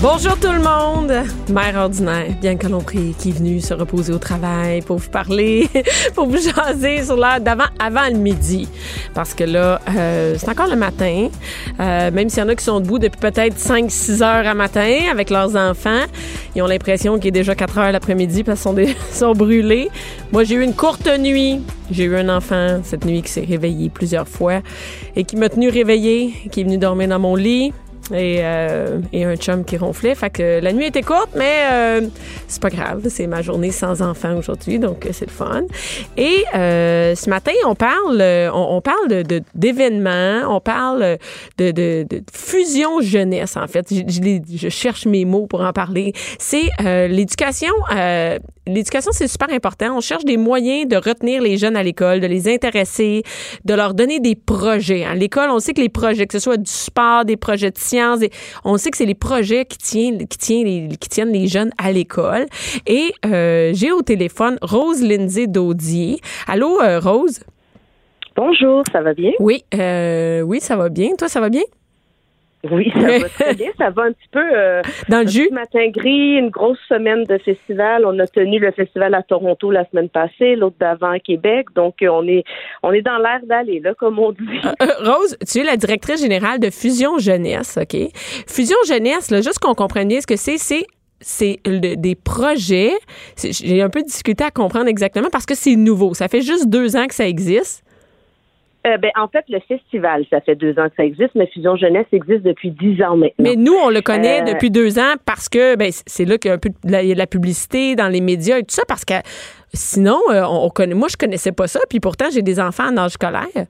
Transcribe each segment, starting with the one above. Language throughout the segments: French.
Bonjour tout le monde, mère ordinaire, bien que l'on prie, qui est venue se reposer au travail pour vous parler, pour vous jaser sur l'heure d'avant, avant le midi. Parce que là, euh, c'est encore le matin, euh, même s'il y en a qui sont debout depuis peut-être 5-6 heures à matin avec leurs enfants, ils ont l'impression qu'il est déjà 4 heures l'après-midi parce qu'ils sont, brûlés. Moi, j'ai eu une courte nuit. J'ai eu un enfant cette nuit qui s'est réveillé plusieurs fois et qui m'a tenu réveillée, qui est venu dormir dans mon lit et, euh, et, un chum qui ronflait. Fait que la nuit était courte, mais euh, c'est pas grave. C'est ma journée sans enfant aujourd'hui, donc euh, c'est le fun. Et euh, ce matin, on parle, on, on parle d'événements, on parle de, fusion jeunesse, en fait. Je, cherche mes mots pour en parler. C'est l'éducation l'éducation, c'est super important. On cherche des moyens de retenir les jeunes à l'école, de les intéresser, de leur donner des projets. À l'école, on sait que les projets, que ce soit du sport, des projets de sciences, on sait que c'est les projets qui tiennent, qui tiennent, les, qui tiennent les jeunes à l'école. Et euh, j'ai au téléphone Rose Lindsay Daudier. Allô, euh, Rose? Bonjour, ça va bien? Oui, euh, oui, ça va bien. Toi, ça va bien? Oui, ça va très bien. Ça va un petit peu euh, dans le jus? Matin gris, une grosse semaine de festival. On a tenu le festival à Toronto la semaine passée, l'autre d'avant à Québec. Donc euh, on est on est dans l'air d'aller là, comme on dit. Euh, Rose, tu es la directrice générale de Fusion Jeunesse, ok? Fusion Jeunesse, là, juste qu'on comprenne bien ce que c'est, c'est c'est des projets. J'ai un peu discuté à comprendre exactement parce que c'est nouveau. Ça fait juste deux ans que ça existe. Euh, ben, en fait, le festival, ça fait deux ans que ça existe, mais Fusion Jeunesse existe depuis dix ans maintenant. Mais nous, on le connaît euh, depuis deux ans parce que ben, c'est là qu'il y a un peu de la, de publicité dans les médias et tout ça, parce que sinon, euh, on, connaît, moi, je connaissais pas ça, puis pourtant, j'ai des enfants en âge scolaire.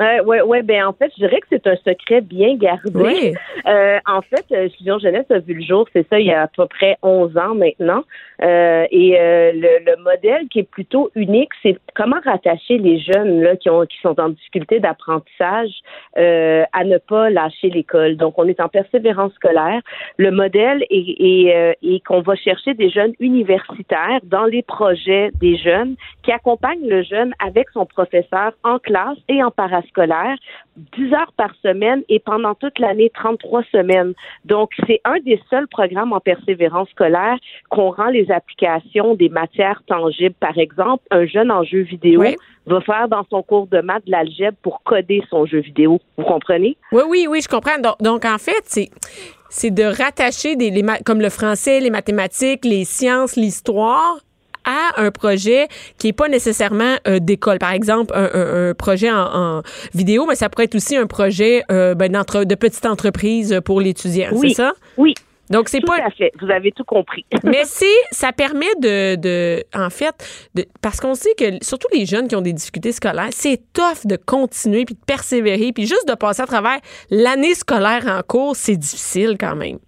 Euh, ouais, ouais, ben en fait, je dirais que c'est un secret bien gardé. Oui. Euh, en fait, Fusion Jeunesse a vu le jour, c'est ça, il y a à peu près 11 ans maintenant. Euh, et euh, le, le, modèle qui est plutôt unique, c'est comment rattacher les jeunes là qui ont qui sont en difficulté d'apprentissage euh, à ne pas lâcher l'école. Donc, on est en persévérance scolaire. Le modèle est, est, est qu'on va chercher des jeunes universitaires dans les projets des jeunes qui accompagnent le jeune avec son professeur en classe et en parascolaire scolaire, 10 heures par semaine et pendant toute l'année, 33 semaines. Donc, c'est un des seuls programmes en persévérance scolaire qu'on rend les applications des matières tangibles. Par exemple, un jeune en jeu vidéo oui. va faire dans son cours de maths de l'algèbre pour coder son jeu vidéo. Vous comprenez? Oui, oui, oui, je comprends. Donc, donc en fait, c'est c'est de rattacher des les, comme le français, les mathématiques, les sciences, l'histoire à un projet qui est pas nécessairement euh, d'école. Par exemple, un, un, un projet en, en, vidéo, mais ça pourrait être aussi un projet euh, ben, de petite entreprise pour l'étudiant. Oui, c'est ça? Oui. Donc c'est tout pas. à fait. Vous avez tout compris. mais c'est, ça permet de, de, en fait, de, parce qu'on sait que surtout les jeunes qui ont des difficultés scolaires, c'est tough de continuer puis de persévérer puis juste de passer à travers l'année scolaire en cours, c'est difficile quand même.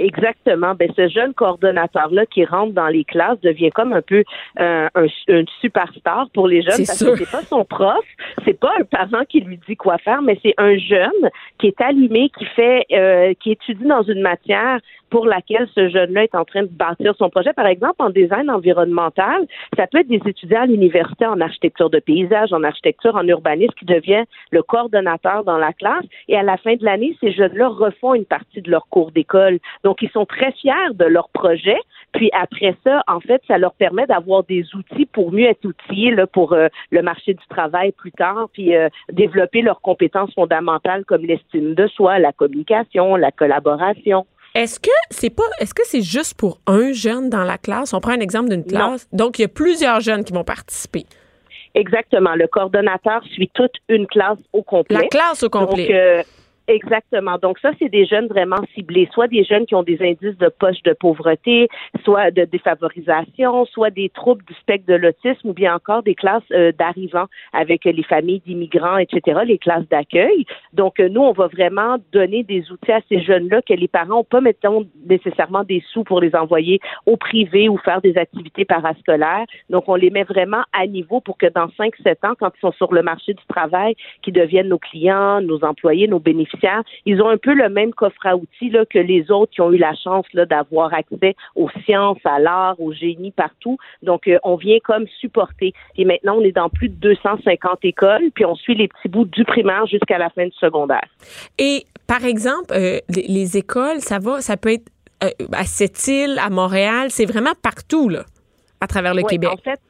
Exactement. Ben, ce jeune coordonnateur-là qui rentre dans les classes devient comme un peu euh, un, un, superstar pour les jeunes parce sûr. que c'est pas son prof, c'est pas un parent qui lui dit quoi faire, mais c'est un jeune qui est allumé, qui fait, euh, qui étudie dans une matière pour laquelle ce jeune-là est en train de bâtir son projet. Par exemple, en design environnemental, ça peut être des étudiants à l'université en architecture de paysage, en architecture, en urbanisme qui devient le coordonnateur dans la classe. Et à la fin de l'année, ces jeunes-là refont une partie de leur cours d'école. Donc, ils sont très fiers de leur projet. Puis après ça, en fait, ça leur permet d'avoir des outils pour mieux être outillés là, pour euh, le marché du travail plus tard, puis euh, développer leurs compétences fondamentales comme l'estime de soi, la communication, la collaboration. Est-ce que c'est pas est-ce que c'est juste pour un jeune dans la classe? On prend un exemple d'une classe. Non. Donc il y a plusieurs jeunes qui vont participer. Exactement. Le coordonnateur suit toute une classe au complet. La classe au complet. Donc, euh, Exactement. Donc ça, c'est des jeunes vraiment ciblés, soit des jeunes qui ont des indices de poche de pauvreté, soit de défavorisation, soit des troubles du spectre de l'autisme, ou bien encore des classes euh, d'arrivants avec les familles d'immigrants, etc., les classes d'accueil. Donc euh, nous, on va vraiment donner des outils à ces jeunes-là que les parents n'ont pas, mettons, nécessairement des sous pour les envoyer au privé ou faire des activités parascolaires. Donc on les met vraiment à niveau pour que dans 5-7 ans, quand ils sont sur le marché du travail, qu'ils deviennent nos clients, nos employés, nos bénéficiaires, ils ont un peu le même coffre à outils là, que les autres qui ont eu la chance là, d'avoir accès aux sciences, à l'art, au génie partout. Donc, euh, on vient comme supporter. Et maintenant, on est dans plus de 250 écoles, puis on suit les petits bouts du primaire jusqu'à la fin du secondaire. Et par exemple, euh, les, écoles, ça va, ça peut être euh, à cette île, à Montréal, c'est vraiment partout là, à travers le Québec. En fait,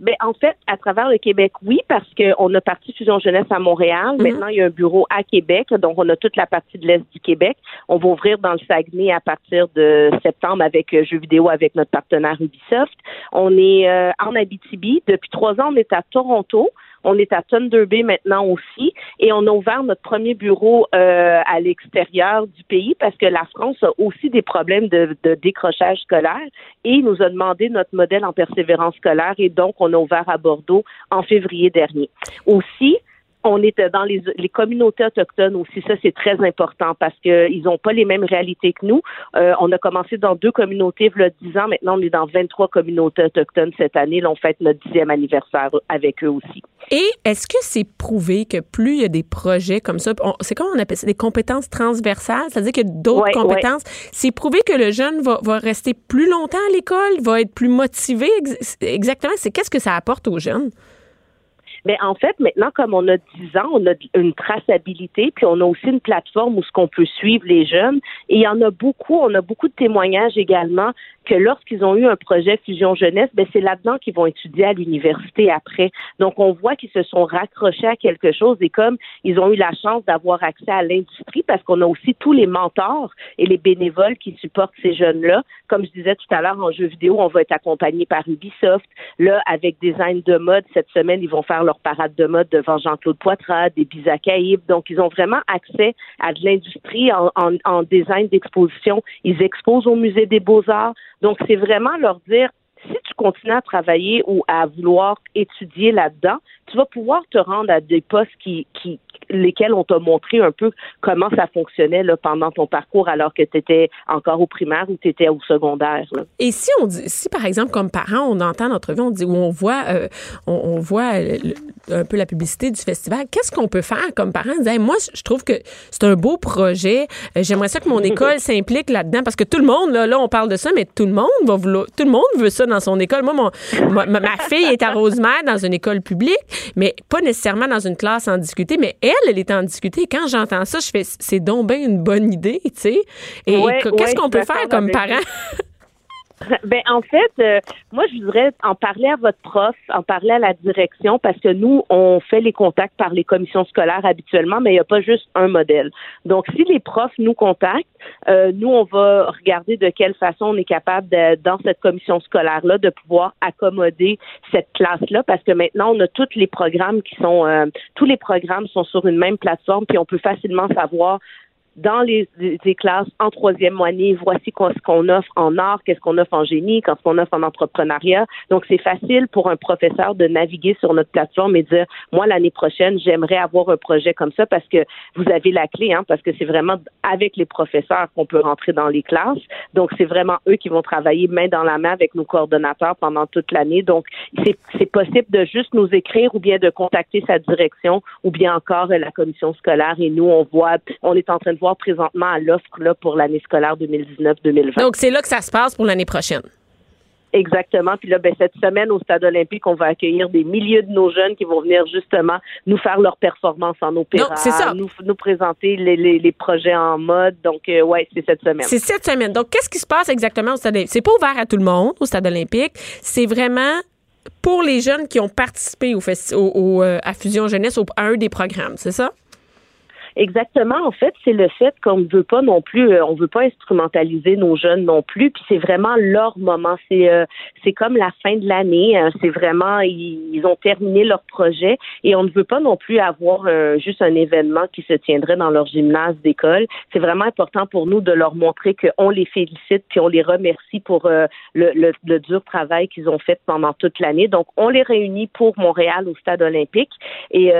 ben, en fait, à travers le Québec, oui, parce qu'on a parti Fusion Jeunesse à Montréal. Mhm. Maintenant, il y a un bureau à Québec, donc on a toute la partie de l'Est du Québec. On va ouvrir dans le Saguenay à partir de septembre avec euh, jeux vidéo avec notre partenaire Ubisoft. On est euh, en Abitibi. Depuis trois ans, on est à Toronto. On est à Thunder Bay maintenant aussi et on a ouvert notre premier bureau euh, à l'extérieur du pays parce que la France a aussi des problèmes de, de, décrochage scolaire et nous a demandé notre modèle en persévérance scolaire et donc on a ouvert à Bordeaux en février dernier. Aussi, on est dans les, communautés autochtones aussi. Ça, c'est très important parce qu'ils n'ont pas les mêmes réalités que nous. Euh, on a commencé dans deux communautés il y a 10 ans. Maintenant, on est dans 23 communautés autochtones cette année. Là, on fête notre dixième anniversaire avec eux aussi. Et est-ce que c'est prouvé que plus il y a des projets comme ça, c'est comment on appelle ça, des compétences transversales, c'est-à-dire que d'autres compétences, c'est prouvé que le jeune va, va, rester plus longtemps à l'école, va être plus motivé. Exactement, c'est qu'est-ce que ça apporte aux jeunes? Mais en fait, maintenant, comme on a 10 ans, on a une traçabilité, puis on a aussi une plateforme où ce qu'on peut suivre les jeunes. Et il y en a beaucoup, on a beaucoup de témoignages également que lorsqu'ils ont eu un projet Fusion Jeunesse, ben c'est là-dedans qu'ils vont étudier à l'université après. Donc, on voit qu'ils se sont raccrochés à quelque chose et comme ils ont eu la chance d'avoir accès à l'industrie, parce qu'on a aussi tous les mentors et les bénévoles qui supportent ces jeunes-là. Comme je disais tout à l'heure, en jeu vidéo, on va être accompagné par Ubisoft. Là, avec Design de mode, cette semaine, ils vont faire leur parade de mode devant Jean-Claude Poitras, des Bizacaïbes. Donc, ils ont vraiment accès à de l'industrie en, en design d'exposition. Ils exposent au Musée des Beaux-Arts. Donc, c'est vraiment leur dire, si tu continues à travailler ou à vouloir étudier là-dedans, tu vas pouvoir te rendre à des postes qui, qui, lesquels on t'a montré un peu comment ça fonctionnait là, pendant ton parcours alors que tu étais encore au primaire ou tu étais au secondaire. Et si on dit, si par exemple comme parent, on entend notre vie, on dit où on voit, euh, on, voit un peu la publicité du festival, qu'est-ce qu'on peut faire comme parent? moi, je trouve que c'est un beau projet. Euh, j'aimerais ça que mon école s'implique là-dedans parce que tout le monde, là, là, on parle de ça, mais tout le monde va vouloir, tout le monde veut ça dans son école. Moi, mon, ma, ma, fille est à Rosemère dans une école publique, mais pas nécessairement dans une classe en discuter, mais elle, elle est en discuter. quand j'entends ça, je fais, c'est donc bien une bonne idée, tu sais. Et qu'est-ce qu'on peut faire comme parent? Ben en fait, euh, moi je voudrais en parler à votre prof, en parler à la direction parce que nous on fait les contacts par les commissions scolaires habituellement, mais il n'y a pas juste un modèle. Donc si les profs nous contactent, euh, nous on va regarder de quelle façon on est capable de, dans cette commission scolaire là de pouvoir accommoder cette classe là parce que maintenant on a tous les programmes qui sont euh, tous les programmes sont sur une même plateforme puis on peut facilement savoir dans les, classes en troisième année, voici ce qu'on offre en art, qu'est-ce qu'on offre en génie, qu'est-ce qu'on offre en entrepreneuriat. Donc, c'est facile pour un professeur de naviguer sur notre plateforme et dire, moi, l'année prochaine, j'aimerais avoir un projet comme ça parce que vous avez la clé, hein, parce que c'est vraiment avec les professeurs qu'on peut rentrer dans les classes. Donc, c'est vraiment eux qui vont travailler main dans la main avec nos coordonnateurs pendant toute l'année. Donc, c'est possible de juste nous écrire ou bien de contacter sa direction ou bien encore la commission scolaire et nous, on voit, on est en train de voir présentement à l'offre là, pour l'année scolaire 2019-2020. Donc, c'est là que ça se passe pour l'année prochaine. Exactement. Puis là, ben, cette semaine au Stade olympique, on va accueillir des milliers de nos jeunes qui vont venir justement nous faire leur performance en opéra, Nous, nous présenter les, les, projets en mode. Donc, euh, ouais, c'est cette semaine. C'est cette semaine. Donc, qu'est-ce qui se passe exactement au Stade olympique? C'est pas ouvert à tout le monde au Stade olympique. C'est vraiment pour les jeunes qui ont participé au, au, au euh, à Fusion Jeunesse, au, à un des programmes, c'est ça? Exactement. En fait, c'est le fait qu'on ne veut pas non plus, euh, on veut pas instrumentaliser nos jeunes non plus. Puis c'est vraiment leur moment. C'est euh, c'est comme la fin de l'année. Hein. C'est vraiment ils, ont terminé leur projet et on ne veut pas non plus avoir euh, juste un événement qui se tiendrait dans leur gymnase d'école. C'est vraiment important pour nous de leur montrer qu'on les félicite puis on les remercie pour le, le, le, dur travail qu'ils ont fait pendant toute l'année. Donc on les réunit pour Montréal au Stade Olympique et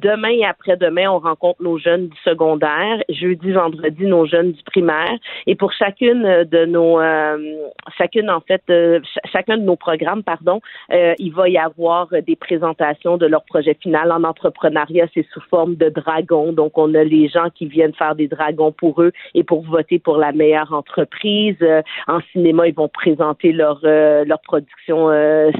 Demain et après-demain, on rencontre nos jeunes du secondaire. Jeudi, vendredi, nos jeunes du primaire. Et pour chacune de nos, euh, chacune en fait, euh, chacun de nos programmes, pardon, euh, il va y avoir des présentations de leur projet final en entrepreneuriat. C'est sous forme de dragons. Donc, on a les gens qui viennent faire des dragons pour eux et pour voter pour la meilleure entreprise. en cinéma, ils vont présenter leur leur production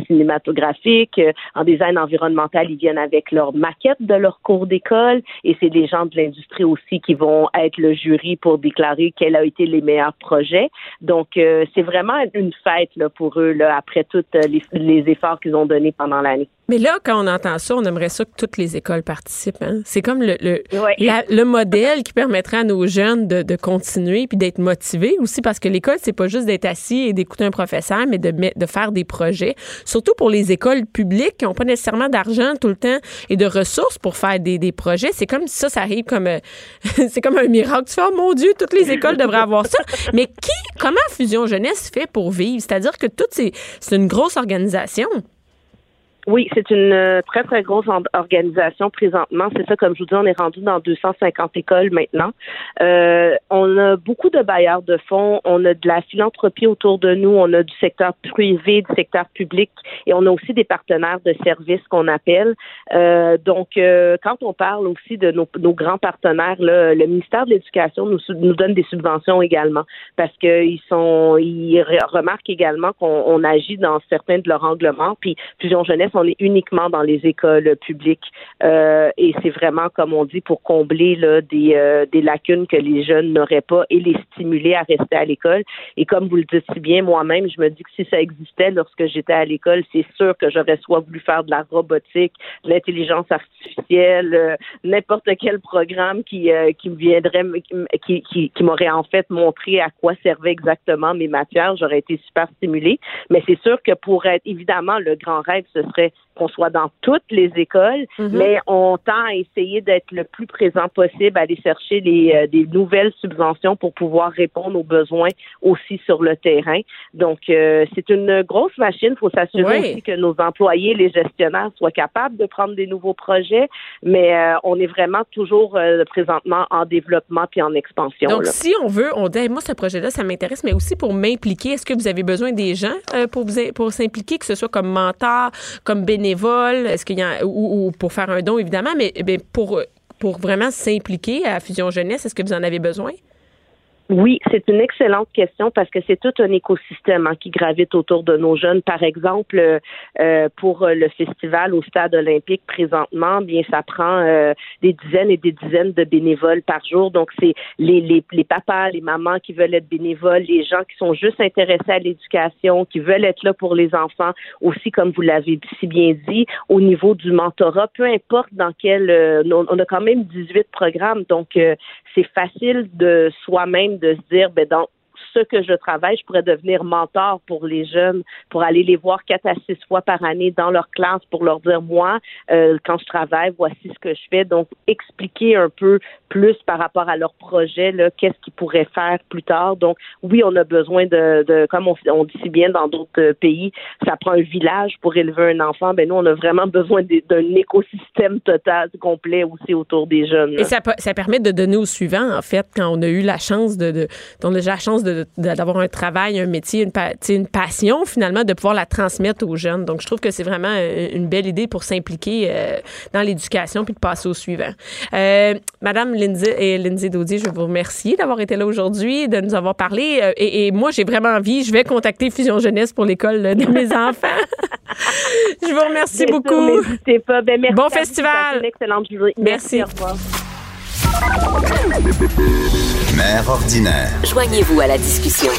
cinématographique. En design environnemental, ils viennent avec leur maquette de leur cours d'école et c'est des gens de l'industrie aussi qui vont être le jury pour déclarer quels ont été les meilleurs projets. Donc, euh, c'est vraiment une fête là, pour eux là, après tous les, les efforts qu'ils ont donnés pendant l'année. Mais là, quand on entend ça, on aimerait ça que toutes les écoles participent. Hein? C'est comme le, le, le, modèle qui permettrait à nos jeunes de, de continuer puis d'être motivés aussi parce que l'école, c'est pas juste d'être assis et d'écouter un professeur, mais de, de faire des projets. Surtout pour les écoles publiques qui n'ont pas nécessairement d'argent tout le temps et de ressources pour faire des, des projets. C'est comme ça, ça arrive comme euh, c'est comme un miracle. Tu fais, oh mon Dieu, toutes les écoles devraient avoir ça. Mais qui, comment Fusion Jeunesse fait pour vivre? C'est-à-dire que toutes ces, c'est une grosse organisation. Oui, c'est une euh, très, très grosse organisation présentement. C'est ça, comme je vous dis, on est rendu dans 250 écoles maintenant. Euh, on a beaucoup de bailleurs de fonds, on a de la philanthropie autour de nous, on a du secteur privé, du secteur public et on a aussi des partenaires de services qu'on appelle. Euh, donc, euh, quand on parle aussi de nos, nos grands partenaires, là, le ministère de l'Éducation nous, nous donne des subventions également parce qu'ils sont, ils remarquent également qu'on agit dans certains de leurs règlements. Puis Fusion Jeunesse on est uniquement dans les écoles publiques euh, et c'est vraiment, comme on dit, pour combler là, des, euh, des lacunes que les jeunes n'auraient pas et les stimuler à rester à l'école. Et comme vous le dites si bien, moi-même, je me dis que si ça existait lorsque j'étais à l'école, c'est sûr que j'aurais soit voulu faire de la robotique, de l'intelligence artificielle, euh, n'importe quel programme qui, qui me viendrait, qui, qui, qui m'aurait en fait montré à quoi servaient exactement mes matières. J'aurais été super stimulée. Mais c'est sûr que pour être, évidemment, le grand rêve, ce serait Corte qu'on soit dans toutes les écoles, mhm. mais on tend à essayer d'être le plus présent possible, à aller chercher les, euh, des nouvelles subventions pour pouvoir répondre aux besoins aussi sur le terrain. Donc, euh, c'est une grosse machine. Il faut s'assurer aussi que nos employés, les gestionnaires, soient capables de prendre des nouveaux projets, mais euh, on est vraiment toujours présentement en développement puis en expansion. Donc, si on veut, on dit, moi, ce projet-là, ça m'intéresse, mais aussi pour m'impliquer, est-ce que vous avez besoin des gens pour, vous, pour s'impliquer, que ce soit comme mentor, comme bénévole, est-ce qu'il y a ou, pour faire un don évidemment, mais, mais pour pour vraiment s'impliquer à Fusion Jeunesse, est-ce que vous en avez besoin? Oui, c'est une excellente question parce que c'est tout un écosystème hein, qui gravite autour de nos jeunes. Par exemple, euh, euh, pour le festival au stade olympique présentement, bien ça prend euh, des dizaines et des dizaines de bénévoles par jour. Donc c'est les, les, les papas, les mamans qui veulent être bénévoles, les gens qui sont juste intéressés à l'éducation, qui veulent être là pour les enfants, aussi comme vous l'avez si bien dit, au niveau du mentorat, peu importe dans quel, on a quand même 18 programmes, donc c'est facile de soi-même de se dire, ben, dans ce que je travaille, je pourrais devenir mentor pour les jeunes, pour aller les voir quatre à six fois par année dans leur classe pour leur dire, moi, euh, quand je travaille, voici ce que je fais. Donc, expliquer un peu plus par rapport à leur projet, qu'est-ce qu'ils pourraient faire plus tard. Donc, oui, on a besoin de, comme on, dit si bien dans d'autres pays, ça prend un village pour élever un enfant. Ben nous, on a vraiment besoin d'un écosystème total, complet aussi autour des jeunes. Et ça, permet de donner au suivant, en fait, quand on a eu la chance de, de on a la chance de d'avoir un travail, un métier, une, une passion finalement, de pouvoir la transmettre aux jeunes. Donc, je trouve que c'est vraiment euh, une belle idée pour s'impliquer euh, dans l'éducation puis de passer au suivant. Euh, Madame Lindsay et Lindsay Daudier, je vous remercie d'avoir été là aujourd'hui, de nous avoir parlé. Et, moi, j'ai vraiment envie, je vais contacter Fusion Jeunesse pour l'école de mes enfants. je vous remercie beaucoup. N'hésitez pas. Ben, merci bon festival. excellente journée. Merci. merci. Au revoir. Mère ordinaire. Joignez-vous à la discussion.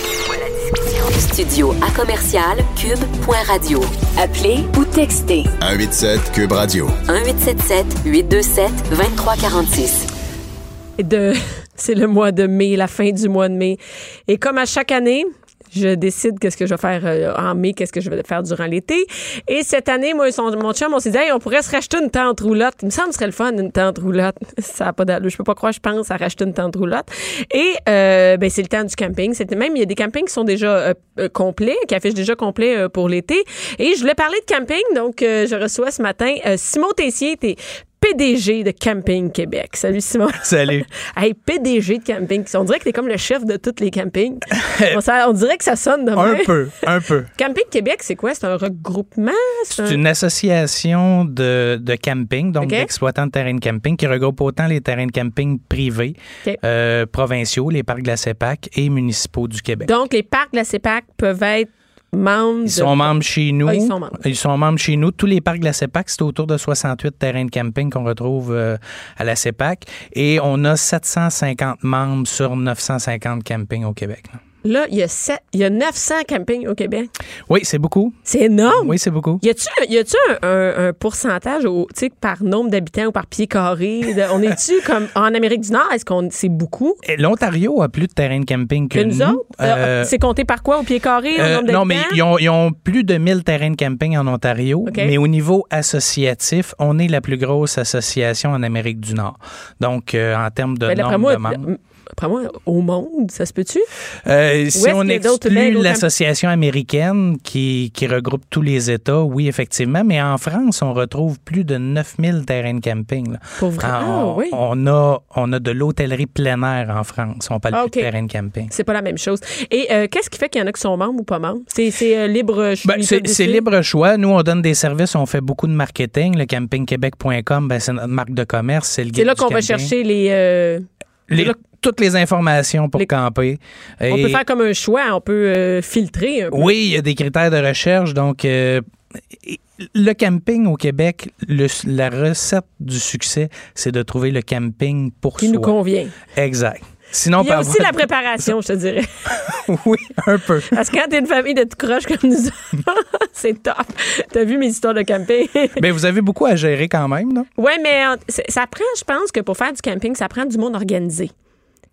Studio à commercial cube.radio. Appelez ou textez. 187 cube radio. 1877 827 2346. de c'est le mois de mai, la fin du mois de mai. Et comme à chaque année, je décide qu'est-ce que je vais faire euh, en mai, qu'est-ce que je vais faire durant l'été. Et cette année, moi mon chum, on s'est dit, Hey, on pourrait se racheter une tente roulotte. Il me semble que ce serait le fun, une tente roulotte. Ça a pas d'allure. Je peux pas croire, je pense, à racheter une tente roulotte. Et, euh, ben, c'est le temps du camping. C'était même, il y a des campings qui sont déjà euh, euh, complets, qui affichent déjà complet euh, pour l'été. Et je voulais parler de camping, donc je reçois ce matin Simon Tessier, t'es PDG de Camping Québec. Salut Simon. Salut. Hey, PDG de camping. On dirait que t'es comme le chef de tous les campings. on, ça- on dirait que ça sonne de Un peu, un peu. Camping Québec, c'est quoi? C'est un regroupement? C'est C'est un- une association de, de camping, donc d'exploitants de terrains de camping, qui regroupe autant les terrains de camping privés, euh, provinciaux, les parcs de la CEPAC et municipaux du Québec. Donc, les parcs de la CEPAC peuvent être membres Ils de- sont membres chez nous. Ah, ils sont membres. Ils sont membres chez nous. Tous les parcs de la CEPAC, c'est autour de 68 terrains de camping qu'on retrouve euh, à la CEPAC. Et on a 750 membres sur 950 campings au Québec. là. Là, il y, a sept- il y a 900 campings au Québec. Oui, c'est beaucoup. C'est énorme. Oui, c'est beaucoup. Y a-tu y a-tu un, un- un pourcentage au, par nombre d'habitants ou par pied carré? De- on est-tu comme en Amérique du Nord? Est-ce qu'on c'est beaucoup? L'Ontario a plus de terrains de camping que, Que nous autres? Euh, Euh, c'est compté par quoi? Au pied carré? au Euh, nombre non, mais ils ont, ils ont plus de 1000 terrains de camping en Ontario. Mais au niveau associatif, on est la plus grosse association en Amérique du Nord. Donc, euh, en termes de Ben, nombre moi, de membres. Moi, au monde, ça se peut-tu? Euh, si on exclut l'association américaine qui, qui regroupe tous les États, oui, effectivement. Mais en France, on retrouve plus de 9000 terrains de camping. là. Pour vrai? Ah, on, oui. on a, on a de l'hôtellerie plein air en France. On parle Ah, plus de terrain de camping. C'est pas la même chose. Et euh, qu'est-ce qui fait qu'il y en a qui sont membres ou pas membres? C'est, euh, libre choix. Ben, c'est libre choix. Nous, on donne des services, on fait beaucoup de marketing. Le campingquebec.com, ben, c'est notre marque de commerce, c'est là qu'on va chercher les. Les- c'est là- toutes les informations pour Les- camper. on peut faire comme un choix, on peut euh, filtrer un peu. Oui, il y a des critères de recherche. Donc, euh, le camping au Québec, le- la recette du succès, c'est de trouver le camping pour Qui soi. nous convient. Exact. Sinon, Il y a aussi la préparation, je te dirais. oui, un peu. Parce que quand t'es une famille de tout croche comme nous c'est top. T'as vu mes histoires de camping? Mais vous avez beaucoup à gérer quand même, non? Oui, mais ça prend, je pense que pour faire du camping, ça prend du monde organisé.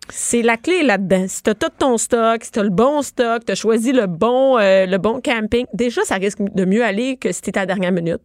C'est la clé là-dedans. Si tu as tout ton stock, si tu as le bon stock, tu as choisi le bon, euh, le bon camping, déjà, ça risque de mieux aller que si tu à la dernière minute.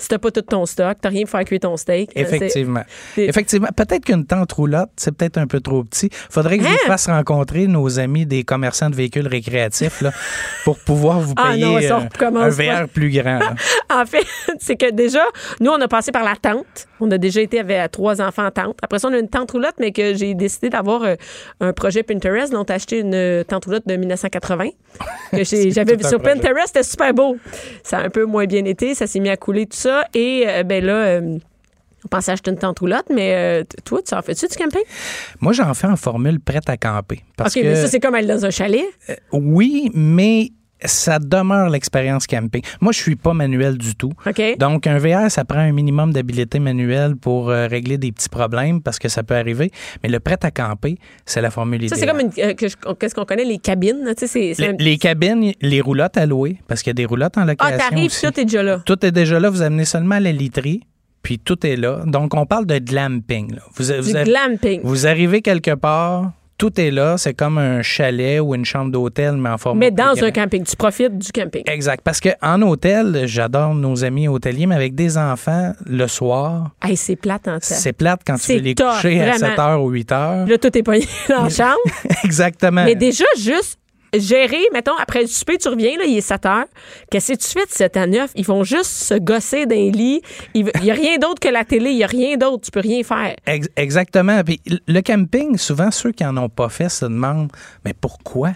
Si tu pas tout ton stock, tu rien pour faire cuire ton steak. euh, Effectivement. Effectivement. Peut-être qu'une tente roulotte, c'est peut-être un peu trop petit. Faudrait que je Hein? vous fasse rencontrer nos amis des commerçants de véhicules récréatifs là, pour pouvoir vous Ah payer non, euh, un. VR plus grand. En fait, c'est que déjà, nous, on a passé par la tente. On a déjà été avec trois enfants en tente. Après ça, on a une tente roulotte, mais que j'ai décidé d'avoir euh, un projet Pinterest. Donc, acheté une tente roulotte de 1980. que j'ai- C'est J'avais vu sur projet. Pinterest. C'était super beau. Ça a un peu moins bien été. Ça s'est mis à couler, tout ça. Et, euh, ben là, euh, on pensait acheter une tente roulotte, mais euh, toi, tu en fais-tu du camping? Moi, j'en fais en formule prête à camper. Parce OK, que, mais ça, c'est comme aller dans un chalet. oui, mais ça demeure l'expérience camping. Moi, je suis pas manuel du tout. Donc, un VR, ça prend un minimum d'habileté manuelle pour euh, régler des petits problèmes parce que ça peut arriver. Mais le prêt à camper, c'est la formule ça, idéale. c'est comme une, euh, qu'est-ce qu'on connaît, les cabines. Tu sais, Les, un- les cabines, les roulottes à louer, parce qu'il y a des roulottes en Ah, location. t'arrives, aussi. tout est déjà là. Tout est déjà là. Vous amenez seulement la literie, puis tout est là. Donc, on parle de glamping. là. Vous, Du vous, glamping. vous arrivez quelque part, tout est là. C'est comme un chalet ou une chambre d'hôtel, mais en forme Mais dans un camping, tu profites du camping. Exact. Parce qu'en hôtel, j'adore nos amis hôteliers, mais avec des enfants, le soir, Hey, c'est plate en fait. c'est plate quand tu veux les coucher à vraiment. 7h ou 8h. Là, tout est pogné dans la chambre. Exactement. Mais déjà, juste gérer, mettons, après le souper, tu reviens, là, il est 7 heures. Qu'est-ce que tu fais de 7 à 9? Ils vont juste se gosser d'un lit. Il n'y a rien d'autre que la télé. Il n'y a rien d'autre. Tu peux rien faire. Ex- Exactement. Puis le camping, souvent, ceux qui en ont pas fait se demandent, mais pourquoi?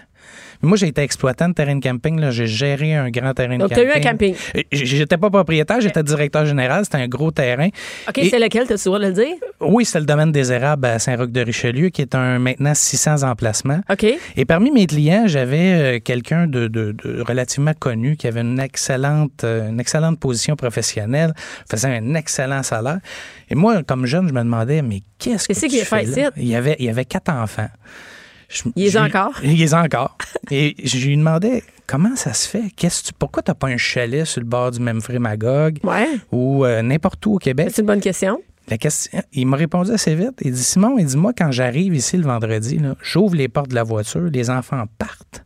Moi, j'ai été exploitant de terrain de camping. J'ai géré un grand terrain Donc, de tu as camping. eu un camping. J'étais pas propriétaire, j'étais directeur général. C'était un gros terrain. OK, c'est lequel? T'as-tu le droit de le dire? Oui, c'est le domaine des érables à Saint-Roch-de-Richelieu, qui est un maintenant 600 emplacements. OK. Et parmi mes clients, j'avais euh, quelqu'un de, de- de relativement connu qui avait une excellente, euh, une excellente position professionnelle, faisait un excellent salaire. Et moi, comme jeune, je me demandais, mais qu'est-ce que Qu'est-ce tu fais fait là? ici? Il y avait, il y avait quatre enfants. Je- Il les a encore? Il les a encore. Et je lui demandais, comment ça se fait? Qu'est-ce que tu, pourquoi tu n'as pas un chalet sur le bord du Memphrey Magog Ouais. ou euh, n'importe où au Québec? C'est une bonne question. La question, il m'a répondu assez vite. Il dit Simon, il dit Moi, quand j'arrive ici le vendredi, là, j'ouvre les portes de la voiture, les enfants partent.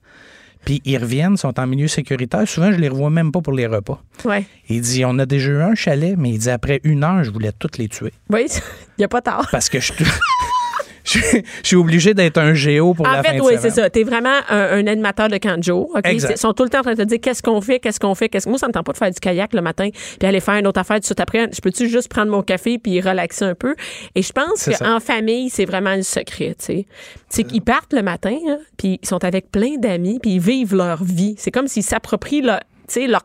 Puis ils reviennent, sont en milieu sécuritaire. Souvent, je les revois même pas pour les repas. Ouais. Il dit On a déjà eu un chalet, mais il dit Après une heure, je voulais toutes les tuer. Oui, il n'y a pas tard. Parce que je. Je je suis obligé d'être un géo pour En la fin fait, de oui, c'est ça. Tu es vraiment un, un animateur de camp de jour. ok? Exact. Ils sont tout le temps en train de te dire qu'est-ce qu'on fait, qu'est-ce qu'on fait. Qu'est-ce... Moi, ça me tente pas de faire du kayak le matin puis aller faire une autre affaire tout de suite après. Je peux-tu juste prendre mon café puis relaxer un peu? Et je pense ça. qu'en famille, c'est vraiment le secret. tu sais. C'est qu'ils partent le matin, hein, puis ils sont avec plein d'amis, puis ils vivent leur vie. C'est comme s'ils s'approprient leur,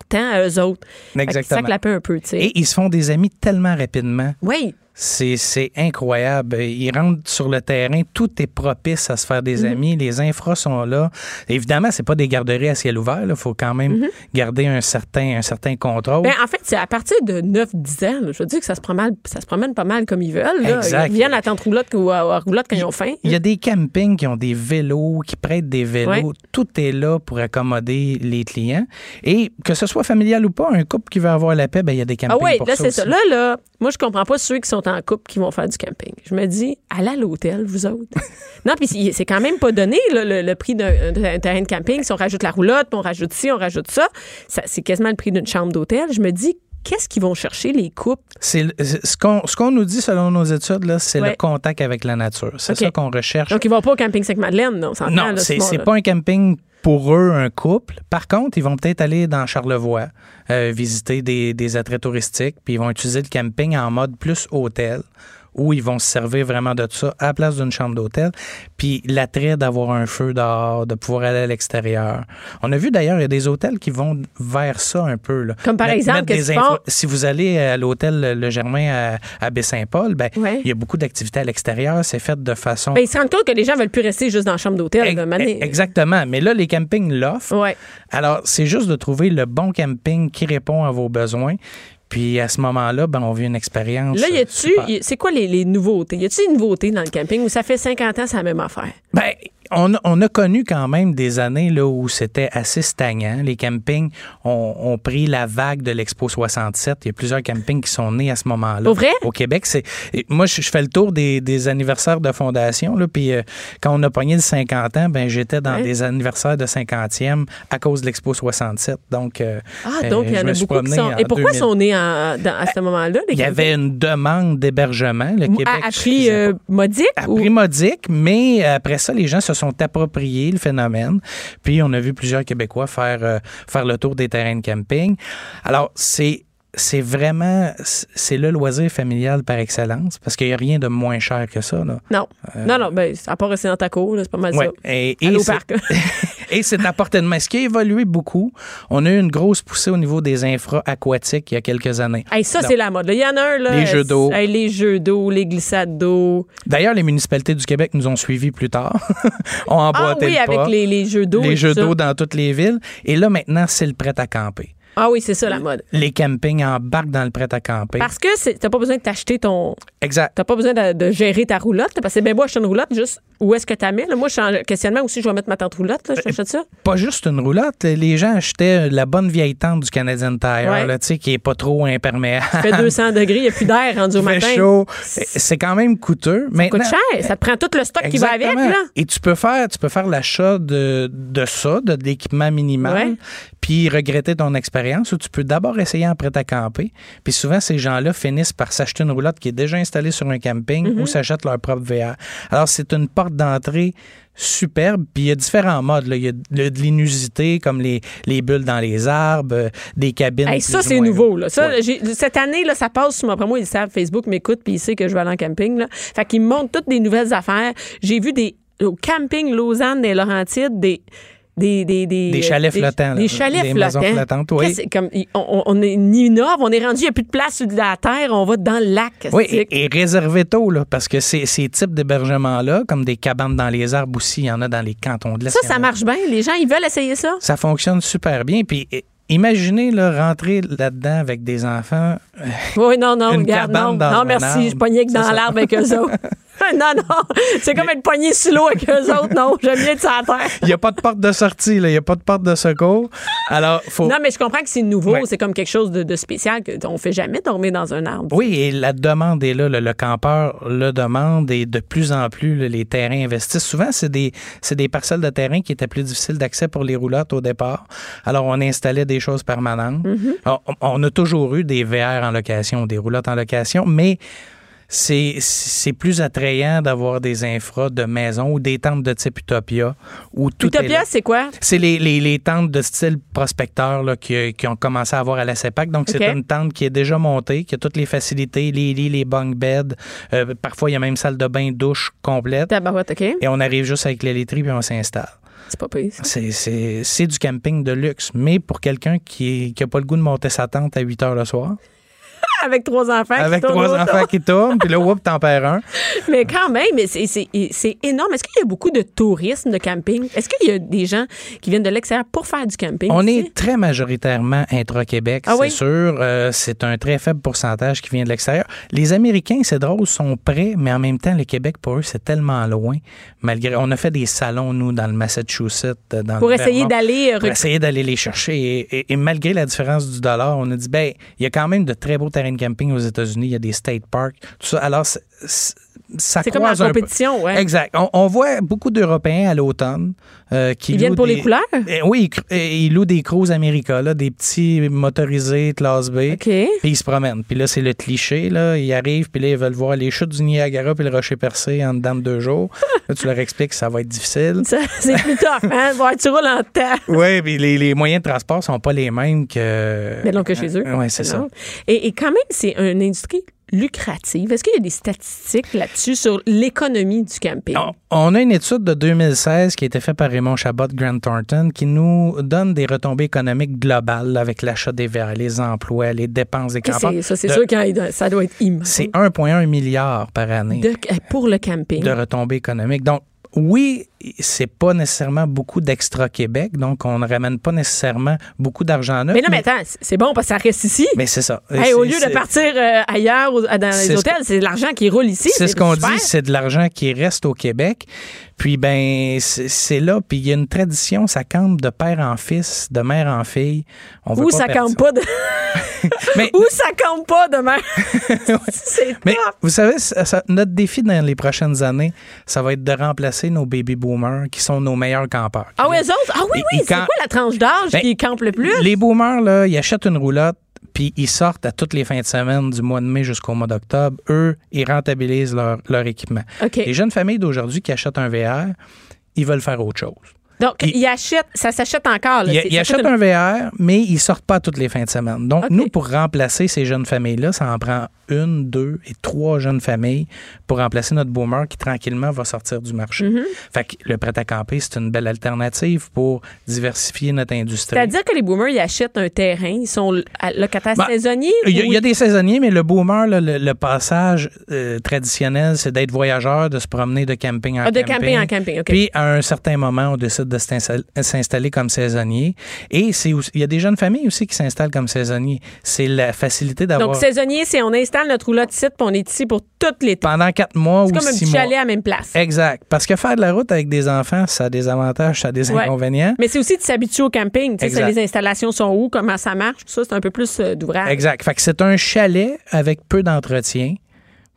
temps à eux autres. Exactement. s'aclapent un peu, tu sais. Et ils se font des amis tellement rapidement. Oui. C'est, incroyable. Ils rentrent sur le terrain, tout est propice à se faire Mhm. des amis, les infras sont là. Évidemment, c'est pas des garderies à ciel ouvert, il faut quand même garder un certain, un certain contrôle. Mhm. Ben, en fait, c'est à partir de 9-10 ans, là, je veux dire que ça se, promène, ça se promène pas mal comme ils veulent. Là. Exact. Ils viennent à tente roulotte ou à, à roulotte quand ils ont faim. Il y a des campings qui ont des vélos, qui prêtent des vélos. Ouais. Tout est là pour accommoder les clients. Et que ce soit familial ou pas, un couple qui veut avoir la paix, ben, il y a des campings Ah oui, pour là, c'est ça. Là, là, moi, je comprends pas ceux qui sont en couple qui vont faire du camping. Je me dis, allez à l'hôtel, vous autres. non, puis c'est- quand même pas donné, là, le, le prix d'un terrain de camping. Si on rajoute la roulotte, on rajoute ci, on rajoute ça, ça c'est quasiment le prix d'une chambre d'hôtel. Je me dis, qu'est-ce qu'ils vont chercher, les couples? C'est ce qu'on ce qu'on nous dit selon nos études, là, c'est Ouais. le contact avec la nature. C'est ça qu'on recherche. Donc, ils vont pas au camping Sainte-Madeleine, non? Non, c'est ce pas un camping pour eux, un couple. Par contre, ils vont peut-être aller dans Charlevoix, euh, visiter des, des attraits touristiques, puis ils vont utiliser le camping en mode plus hôtel, où ils vont se servir vraiment de ça à la place d'une chambre d'hôtel. Puis l'attrait d'avoir un feu dehors, de pouvoir aller à l'extérieur. On a vu d'ailleurs, il y a des hôtels qui vont vers ça un peu. Là. Comme par Mettre- exemple, des? Si vous allez à l'hôtel Le Germain à, à Baie-Saint-Paul, ben, Ouais. il y a beaucoup d'activités à l'extérieur. C'est fait de façon Ben, ils se rendent compte que les gens veulent plus rester juste dans la chambre d'hôtel. Mané. Exactement. Mais là, les campings l'offrent. Ouais. Alors, c'est juste de trouver le bon camping qui répond à vos besoins. Puis à ce moment-là, ben, on vit une expérience. Là, y euh, a-tu, y- c'est quoi les, les nouveautés? Y a-tu des nouveautés dans le camping où ça fait 50 ans, c'est la même affaire? Ben, on, a- on a connu quand même des années là, où c'était assez stagnant. Les campings ont, ont pris la vague de l'Expo 67. Il y a plusieurs campings qui sont nés à ce moment-là. Pour vrai? Au Québec, c'est. Moi, je, je fais le tour des, des anniversaires de fondation. Là, puis euh, quand on a pogné le 50 ans, ben, j'étais dans Ouais. des anniversaires de 50e à cause de l'Expo 67. Donc, euh, Ah, donc euh, il y en a beaucoup qui sont. Et pourquoi 2000. sont nés en- dans- à ce moment-là? les Il y campings? avait une demande d'hébergement. Le Québec. à, prix euh, modique? à ou- prix modique, mais après ça, les gens se sont appropriés le phénomène. Puis on a vu plusieurs Québécois faire, euh, faire le tour des terrains de camping. Alors, c'est. C'est vraiment, c'est le loisir familial par excellence parce qu'il n'y a rien de moins cher que ça. Là. Non. non, non, ben, à part rester dans ta cour, c'est pas mal Ouais. ça. Et, au c'est- parc. et c'est à portée de main. Ce qui a évolué beaucoup, on a eu une grosse poussée au niveau des infra aquatiques il y a quelques années. Hey, ça, c'est la mode. Il y en a un, là. Les jeux d'eau. Hey, les jeux d'eau, les glissades d'eau. D'ailleurs, les municipalités du Québec nous ont suivis plus tard, ont Ah emboîté oui, le avec pas. les, les jeux d'eau. les et jeux d'eau dans toutes les villes. Et là, maintenant, c'est le prêt à camper. Ah oui, c'est ça, la mode. Les campings embarquent dans le prêt à camper. Parce que t'as pas besoin de t'acheter ton. Exact. T'as pas besoin de, de gérer ta roulotte. Parce que c'est bien beau acheter une roulotte, juste où est-ce que tu mets. Là? Moi, je suis en questionnement aussi, je vais mettre ma tente roulotte. Là, je t'achète ça. Pas juste une roulotte. Les gens achetaient la bonne vieille tente du Canadian Tire, Ouais. là, qui est pas trop imperméable. Il fait 200 degrés, il n'y a plus d'air rendu au matin. chaud. C'est quand même coûteux. Ça coûte cher. Ça te prend tout le stock qui va avec. Là. Et tu peux faire, tu peux faire l'achat de, de ça, de, l'équipement minimal, Ouais. puis regretter ton expérience, ou tu peux d'abord essayer en prêt à camper. Puis souvent, ces gens-là finissent par s'acheter une roulotte qui est déjà installée sur un camping Mm-hmm. ou s'achètent leur propre VR. Alors, c'est une porte d'entrée superbe. Puis il y a différents modes. là. Il y a de, l'inusité, comme les, les bulles dans les arbres, euh, des cabines. Hey, ça, c'est nouveau. Là. Ça, Ouais. cette année, là, ça passe sur moi. Après moi, ils savent, Facebook m'écoute, puis il sait que je vais aller en camping. Là. Fait qu'ils me montrent toutes des nouvelles affaires. J'ai vu des au camping Lausanne des Laurentides, des. Des, des, des, Des chalets flottants, là. Des chalets Des flottants. maisons flottantes, oui. Comme, on, on innove, on est rendu, il n'y a plus de place sur la terre, on va dans le lac. Oui, et, et réservez tôt, là, parce que ces, ces types d'hébergements-là, comme des cabanes dans les arbres aussi, il y en a dans les cantons de l'Est. ça, ça marche bien. Les gens, ils veulent essayer ça? Ça fonctionne super bien. Puis imaginez là, rentrer là-dedans avec des enfants. Oui, non, non, regarde, non. dans Non, merci, arbre. je pognais que dans l'arbre avec eux autres. non, non. C'est comme être poigné sous l'eau avec eux autres. Non, j'aime bien être sur la terre. Il n'y a pas de porte de sortie, là. Il n'y a pas de porte de secours. Alors, faut. Non, mais je comprends que c'est nouveau. Ouais. C'est comme quelque chose de, de spécial qu'on ne fait jamais dormir dans un arbre. Oui, et la demande est là. Le, le campeur le demande et de plus en plus, là, les terrains investissent. Souvent, c'est des, c'est des parcelles de terrain qui étaient plus difficiles d'accès pour les roulottes au départ. Alors, on installait des choses permanentes. Alors, on, a toujours eu des VR en location, des roulottes en location, mais c'est, plus attrayant d'avoir des infras de maison ou des tentes de type Utopia où tout Utopia, c'est quoi? C'est les, les, les tentes de style prospecteur là, qui, qui ont commencé à avoir à la CEPAC. Donc, OK. c'est une tente qui est déjà montée, qui a toutes les facilités, les lits, les bunk beds. Euh, parfois, il y a même salle de bain, douche complète. OK? Et on arrive juste avec les laiteries puis on s'installe. C'est c'est du camping de luxe. Mais pour quelqu'un qui n'a pas le goût de monter sa tente à 8 heures le soir, Avec trois enfants. qui avec tournent trois autour. enfants qui tournent, puis là, whoop, t'en perds un. Mais quand même, c'est- c'est c'est énorme. Est-ce qu'il y a beaucoup de tourisme de camping? Est-ce qu'il y a des gens qui viennent de l'extérieur pour faire du camping? On ici? est très majoritairement intra-Québec, Ah c'est oui? sûr. Euh, c'est un très faible pourcentage qui vient de l'extérieur. Les Américains, c'est drôle, sont prêts, mais en même temps, le Québec, pour eux, c'est tellement loin. Malgré, on a fait des salons, nous, dans le Massachusetts, euh, dans Pour le essayer d'aller euh, pour essayer d'aller les chercher. Et, et- et malgré la différence du dollar, on a dit, ben, il y a quand même de très beaux terrains camping aux États-Unis. Il y a des state parks, tout ça. Alors, ça C'est comme peu. compétition, ouais. Exact. On, on voit beaucoup d'Européens à l'automne euh, qui Ils viennent pour des- les couleurs? eh oui, ils eh, ils louent des Cruise America, là, des petits motorisés classe B. OK. Puis ils se promènent. Puis là, c'est le cliché. Là. Ils arrivent, puis là, ils veulent voir les chutes du Niagara puis le rocher percé en dedans de deux jours. là, tu leur expliques que ça va être difficile. C'est plus tough, hein? Voir, tu roules en temps. Oui, puis les, les moyens de transport sont pas les mêmes que. Mais donc que chez eux. Oui, c'est ça. Et quand même, c'est une industrie lucrative. Est-ce qu'il y a des statistiques là-dessus sur l'économie du camping? On, a une étude de 2016 qui a été faite par Raymond Chabot, Grant Thornton, qui nous donne des retombées économiques globales avec l'achat des verres, les emplois, les dépenses des c'est- ça, c'est sûr que ça doit être immense. C'est 1,1 milliard par année. De- pour le camping. de retombées économiques. Donc, oui, c'est pas nécessairement beaucoup d'extra-Québec, donc on ne ramène pas nécessairement beaucoup d'argent neuf. mais non, mais attends, c'est- bon parce que ça reste ici. mais c'est ça. Hey, au lieu de partir euh, ailleurs, dans les hôtels, c'est de l'argent qui roule ici. C'est ce qu'on dit, c'est de l'argent qui reste au Québec. Puis ben c'est là, puis il y a une tradition, ça campe de père en fils, de mère en fille. On veut Ou pas ça campe pas de... Mais, Ou ça campe pas demain. c'est mais vous savez, ça- notre défi dans les prochaines années, ça va être de remplacer nos baby boomers qui sont nos meilleurs campeurs. Ah oui, eux autres? Ah oui, oui, c'est quoi la tranche d'âge Ben, qui campe le plus? Les boomers, là, ils achètent une roulotte, puis ils sortent à toutes les fins de semaine du mois de mai jusqu'au mois d'octobre. Eux, ils rentabilisent leur, leur équipement. Les jeunes familles d'aujourd'hui qui achètent un VR, ils veulent faire autre chose. Donc, ils- ils achètent, ça s'achète encore. Là. Ils, achètent un VR, mais ils sortent pas toutes les fins de semaine. Donc, nous, pour remplacer ces jeunes familles-là, ça en prend une, deux et trois jeunes familles pour remplacer notre boomer qui, tranquillement, va sortir du marché. Mm-hmm. Fait que le prêt-à-camper, c'est une belle alternative pour diversifier notre industrie. C'est-à-dire que les boomers, ils achètent un terrain, ils sont à- locataires Ben, saisonniers? Il y, a, ou- il y a des saisonniers, mais le boomer, là, le, le passage euh, traditionnel, c'est d'être voyageur, de se promener de camping en Ah, de camping. camping en camping, OK. Puis, à un certain moment, on décide de s'installer- comme saisonnier. Et il y a des jeunes familles aussi qui s'installent comme saisonniers. C'est la facilité d'avoir... Donc, saisonnier, c'est on notre roulotte ici, puis on est ici pour tout l'été. pendant quatre mois ou C'est comme un six petit mois. chalet à la même place. Exact. Parce que faire de la route avec des enfants, ça a des avantages, ça a des Ouais. inconvénients. Mais c'est aussi de s'habituer au camping. Tu sais, les installations sont où, comment ça marche, tout ça, c'est un peu plus euh, d'ouvrage. Exact. Fait que c'est un chalet avec peu d'entretien,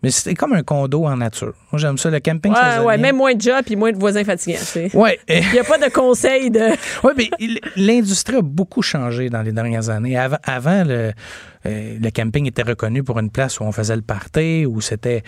mais c'est comme un condo en nature. Moi, j'aime ça. Le camping Ouais, saisonnier. ouais, même moins de job puis moins de voisins fatigants. tu sais. Ouais. Il n'y a pas de conseil de. Oui, mais l'industrie a beaucoup changé dans les dernières années. Avant, avant, le, euh, le camping était reconnu pour une place où on faisait le party, où c'était.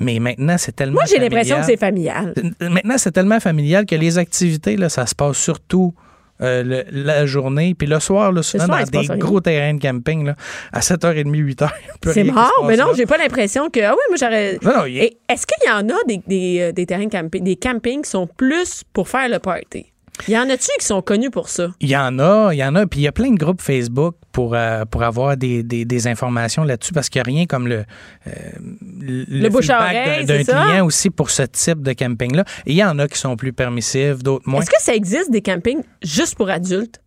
Mais maintenant, c'est tellement. Moi, j'ai l'impression que c'est familial. familial. Maintenant, c'est tellement familial que les activités, là, ça se passe surtout. Euh, le- la journée, puis le soir, là, souvent soir, il dans des rien. gros terrains de camping, là, à 7h30, 8h. C'est mort, mais non, j'ai pas l'impression que. Ah oui, moi, j'aurais. A- Est-ce qu'il y en a des, des, euh, des terrains de camping, des campings qui sont plus pour faire le party? Il y en a-tu qui sont connus pour ça? Il y en a, il y en a. Puis il y a plein de groupes Facebook pour, euh, pour avoir des, des, des informations là-dessus parce qu'il n'y a rien comme le, euh, le, bouche oreille, d'un client aussi pour ce type de camping-là. Il y en a qui sont plus permissifs, d'autres moins. Est-ce que ça existe des campings juste pour adultes?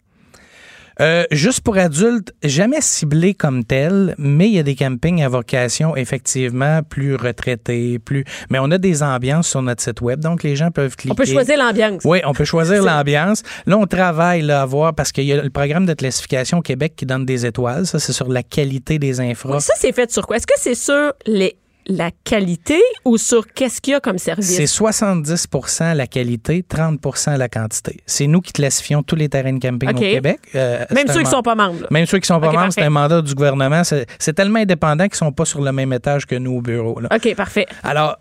Euh, juste pour adultes, jamais ciblé comme tel, mais il y a des campings à vocation effectivement plus retraités, plus. Mais on a des ambiances sur notre site web, donc les gens peuvent cliquer. On peut choisir l'ambiance. Oui, on peut choisir l'ambiance. Là, on travaille là, à voir parce qu'il y a le programme de classification au Québec qui donne des étoiles. Ça, c'est sur la qualité des infras. Ça, c'est fait sur quoi? Est-ce que c'est sur les la qualité ou sur qu'est-ce qu'il y a comme service? C'est 70% la qualité, 30% la quantité. C'est nous qui classifions tous les terrains de camping au Québec. Euh, Même ceux qui man- sont pas membres. là. Même ceux qui sont pas membres, c'est un mandat du gouvernement. C'est tellement indépendant qu'ils sont pas sur le même étage que nous au bureau. là. OK, parfait. Alors,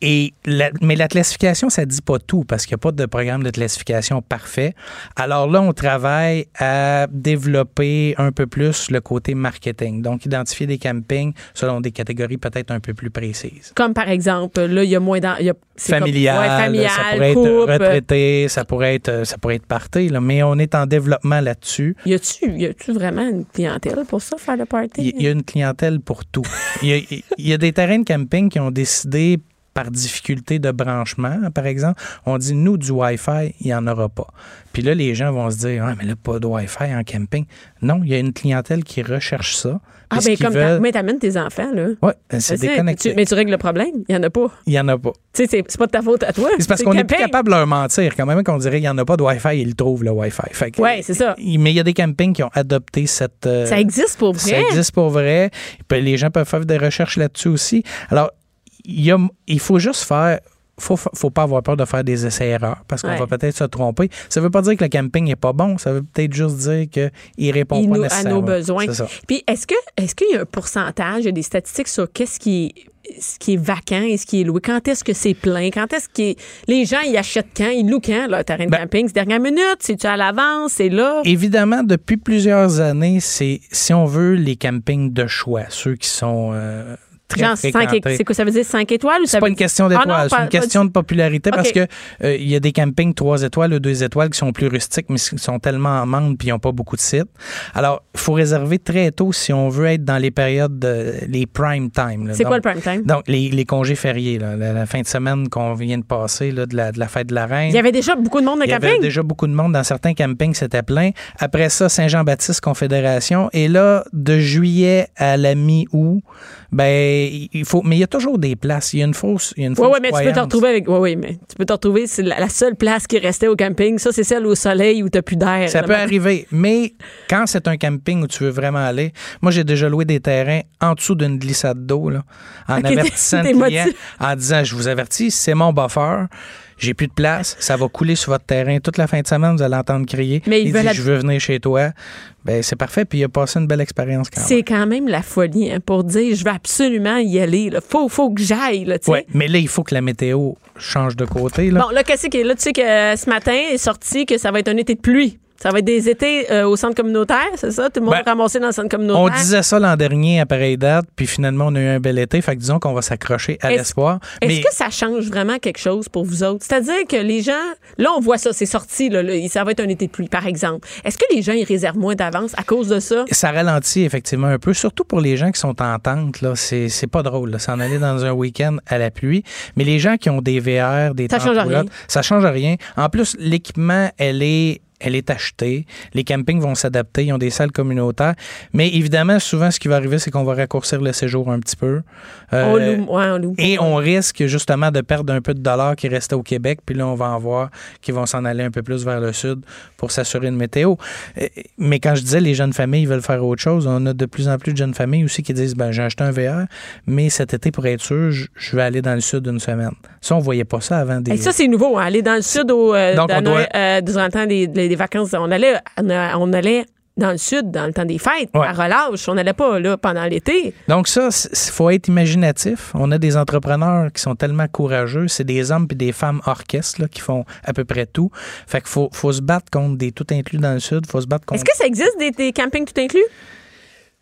et la- mais la classification, ça dit pas tout parce qu'il n'y a pas de programme de classification parfait. Alors là, on travaille à développer un peu plus le côté marketing. Donc, identifier des campings selon des catégories peut-être un peu plus précises. Comme par exemple, là, il y a moins d'en- comme- Familial, ouais, familial, ça pourrait être retraité, ça pourrait être, ça pourrait être party, là, mais on est en développement là-dessus. Y a-tu, y a-tu vraiment une clientèle pour ça, faire le party? Il y a une clientèle pour tout. Il y a, il y a des terrains de camping qui ont décidé par difficulté de branchement, par exemple, on dit nous du Wi-Fi, il n'y en aura pas. Puis là, les gens vont se dire ah mais là pas de Wi-Fi en camping. Non, il y a une clientèle qui recherche ça. ah, ben comme veulent- mais t'amènes tes enfants, là. Ouais, c'est Tu sais, déconnecté. tu- mais tu règles le problème. Il y en a pas. Il n'y en a pas. Tu sais, c'est c'est pas de ta faute à toi. C'est parce qu'on n'est plus capable de leur mentir. Quand même qu'on dirait qu'il n'y en a pas de Wi-Fi, ils le trouvent, le Wi-Fi. Ouais, c'est ça. Mais il y a des campings qui ont adopté cette. euh, Ça existe pour vrai. Ça existe pour vrai. Les gens peuvent faire des recherches là-dessus aussi. Alors, il, y a- il faut juste faire. Faut, faut pas avoir peur de faire des essais-erreurs parce qu'on Ouais. va peut-être se tromper. Ça veut pas dire que le camping est pas bon. Ça veut peut-être juste dire qu'il répond Il pas nous- à nos besoins. C'est ça. Puis est-ce que est-ce qu'il y a un pourcentage, il y a des statistiques sur qu'est-ce qui est ce qui est vacant et ce qui est loué? Quand est-ce que c'est plein? Quand est-ce que les gens ils achètent quand? Ils louent quand leur terrain de Ben- camping? C'est dernière minute? C'est-tu à l'avance? C'est là? Évidemment, depuis plusieurs années, c'est, si on veut, les campings de choix, ceux qui sont euh, très Genre, c'est quoi ça veut dire 5 étoiles ou ça C'est pas une question Ah d'étoiles, c'est une question de popularité parce que euh, il y a des campings 3 étoiles ou 2 étoiles qui sont plus rustiques, mais qui sont tellement en manque puis ils n'ont pas beaucoup de sites. Alors, il faut réserver très tôt si on veut être dans les périodes, de, les prime time. C'est quoi le prime time? Donc, les, les congés fériés, là, la, la fin de semaine qu'on vient de passer, là, de, la, de la fête de la Reine. Il y avait déjà beaucoup de monde de Il y avait camping? déjà beaucoup de monde dans certains campings, c'était plein. Après ça, Saint-Jean-Baptiste Confédération. Et là, de juillet à la mi-août, ben, il faut. Mais il y a toujours des places. Il y a une fausse. Il y a une Oui, fausse oui, mais tu peux te retrouver avec. Oui, oui, mais tu peux te retrouver. C'est la, la seule place qui restait au camping. Ça, c'est celle au soleil où tu plus d'air. Ça peut matin. arriver. Mais quand c'est un camping où tu veux vraiment aller, moi, j'ai déjà loué des terrains en dessous d'une glissade d'eau, là, en avertissant le client, en disant Je vous avertis, c'est mon buffer. J'ai plus de place, ça va couler sur votre terrain toute la fin de semaine, vous allez entendre crier. Mais Il dit, la- je veux venir chez toi. Ben c'est parfait, puis il a passé une belle expérience quand même. C'est quand même la folie hein, pour dire je veux absolument y aller. Là. Faut, faut que j'aille. Ouais, mais là il faut que la météo change de côté là. Bon, là, qu'est-ce qui est là? Tu sais que euh, ce matin est sorti que ça va être un été de pluie. Ça va être des étés euh, au centre communautaire, c'est ça? Tout le monde Ben, ramassé dans le centre communautaire? On disait ça l'an dernier à pareille date, puis finalement on a eu un bel été, fait que disons qu'on va s'accrocher à l'espoir. Est-ce Mais que ça change vraiment quelque chose pour vous autres? C'est-à-dire que les gens, là, on voit ça, c'est sorti, là, là, ça va être un été de pluie, par exemple. Est-ce que les gens, ils réservent moins d'avance à cause de ça? ça ralentit effectivement un peu, surtout pour les gens qui sont en tente. Là, c'est, c'est pas drôle. Là, s'en aller dans un week-end à la pluie. Mais les gens qui ont des VR, des Ça change rien. ça change rien. En plus, l'équipement, elle est elle est achetée. Les campings vont s'adapter. Ils ont des salles communautaires. Mais évidemment, souvent, ce qui va arriver, c'est qu'on va raccourcir le séjour un petit peu. Euh, on loue, ouais, on loue. et on risque justement de perdre un peu de dollars qui restaient au Québec, puis là, on va en voir qui vont s'en aller un peu plus vers le sud pour s'assurer une météo. Euh, Mais quand je disais les jeunes familles veulent faire autre chose, on a de plus en plus de jeunes familles aussi qui disent ben j'ai acheté un VR, mais cet été, pour être sûr, je, vais aller dans le sud une semaine. Ça, on voyait pas ça avant des. Et ça, c'est nouveau. hein, Aller dans le sud au, euh, Donc, dans on doit- euh, durant le temps des, des vacances. On allait, on allait dans le sud dans le temps des fêtes, Ouais. à relâche. On n'allait pas là pendant l'été. Donc ça, il faut être imaginatif. On a des entrepreneurs qui sont tellement courageux. C'est des hommes et des femmes orchestres là, qui font à peu près tout. Fait qu'il faut, faut se battre contre des tout inclus dans le sud. faut se battre contre Est-ce que ça existe des, des campings tout inclus?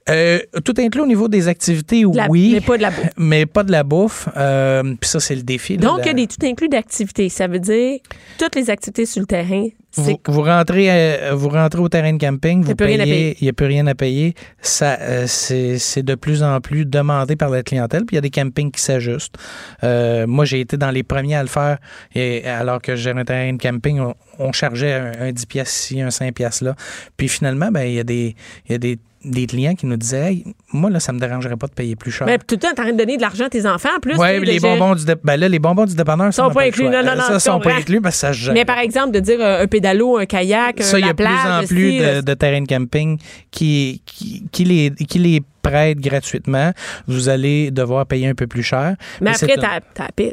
Euh, tout inclus au niveau des activités, la- oui. mais pas de la bouffe. Mais pas de la bouffe. Euh, Puis ça, c'est le défi. là, Donc, il y a des tout inclus d'activités. Ça veut dire toutes les activités sur le terrain, vous, vous rentrez, euh, vous rentrez au terrain de camping, vous payez, il n'y a plus rien à payer. Ça, euh, c'est de plus en plus demandé par la clientèle. Puis il y a des campings qui s'ajustent. Moi, j'ai été dans les premiers à le faire. Et alors que j'ai un terrain de camping, on, on chargeait un, un 10 piastres ici, un 5 piastres là. Puis finalement, ben il y a des, il y a des des clients qui nous disaient hey, moi là ça me dérangerait pas de payer plus cher. Mais tout le temps, t'es en train de donner de l'argent à tes enfants en plus. Oui, les bonbons du dé- ben là, les bonbons du dépanneur Sont pas inclus. Non, non, non, ça sont pas inclus parce que ça se gère. Mais par exemple, de dire euh, un pédalo, un kayak, Ça, euh, il y a de plus en plus de, de terrains de camping qui, qui, qui les, qui les prêtent gratuitement. Vous allez devoir payer un peu plus cher. Mais après, t'as.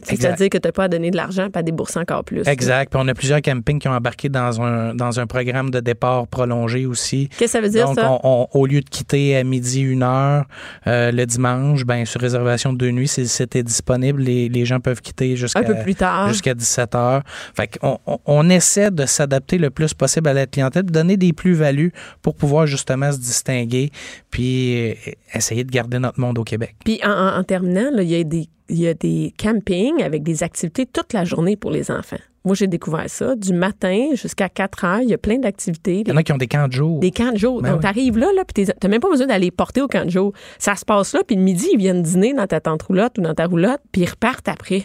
C'est-à-dire que t'as pas à donner de l'argent pas à débourser encore plus. Exact. Puis on a plusieurs campings qui ont embarqué dans un, dans un programme de départ prolongé aussi. Qu'est-ce que ça veut dire, Donc, ça? on- on- au lieu de quitter à midi, une heure, euh, le dimanche, ben, sur réservation de deux nuits, si c'était disponible, les, les gens peuvent quitter jusqu'à Un peu plus tard. jusqu'à 17 heures. Fait qu'on on, on essaie de s'adapter le plus possible à la clientèle, de donner des plus-values pour pouvoir justement se distinguer, puis essayer de garder notre monde au Québec. Puis en, en- en terminant, là, il y, a des- il y a des campings avec des activités toute la journée pour les enfants. Moi, j'ai découvert ça. Du matin jusqu'à 4 heures, il y a plein d'activités. Il y en a qui ont des camps de jour. Des camps de jour. Ben Donc, oui. t'arrives là, là puis t'as même pas besoin d'aller porter au camp de jour. Ça se passe là, puis le midi, ils viennent dîner dans ta tente roulotte ou dans ta roulotte, puis ils repartent après.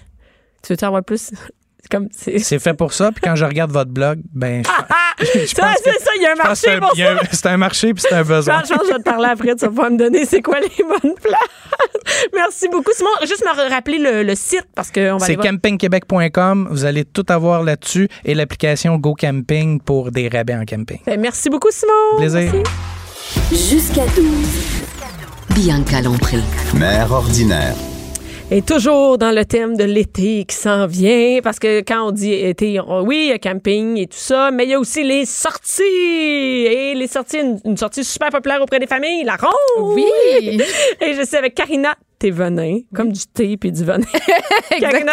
Tu veux-tu avoir plus? C'est fait pour ça. Puis quand je regarde votre blog, ben, je, je ça, pense que- c'est ça, il y a un que marché c'est un- pour ça. c'est un marché puis c'est un besoin. Franchement, je vais te parler après, tu vas pouvoir me donner c'est quoi les bonnes places. Merci beaucoup. Simon, juste me rappeler le, le site parce qu'on va C'est aller voir. campingquebec.com. Vous allez tout avoir là-dessus et l'application Go Camping pour des rabais en camping. Ben, Merci beaucoup, Simon. Plaisir. Merci. Jusqu'à 12. Bianca Lompré. Mère ordinaire. Et toujours dans le thème de l'été qui s'en vient, parce que quand on dit été, on- oui, il y a camping et tout ça, mais il y a aussi les sorties. Et les sorties, une, une sortie super populaire auprès des familles, la ronde. Oui. Et je suis avec Karina Thévenin, comme du thé puis du venin. Exactement.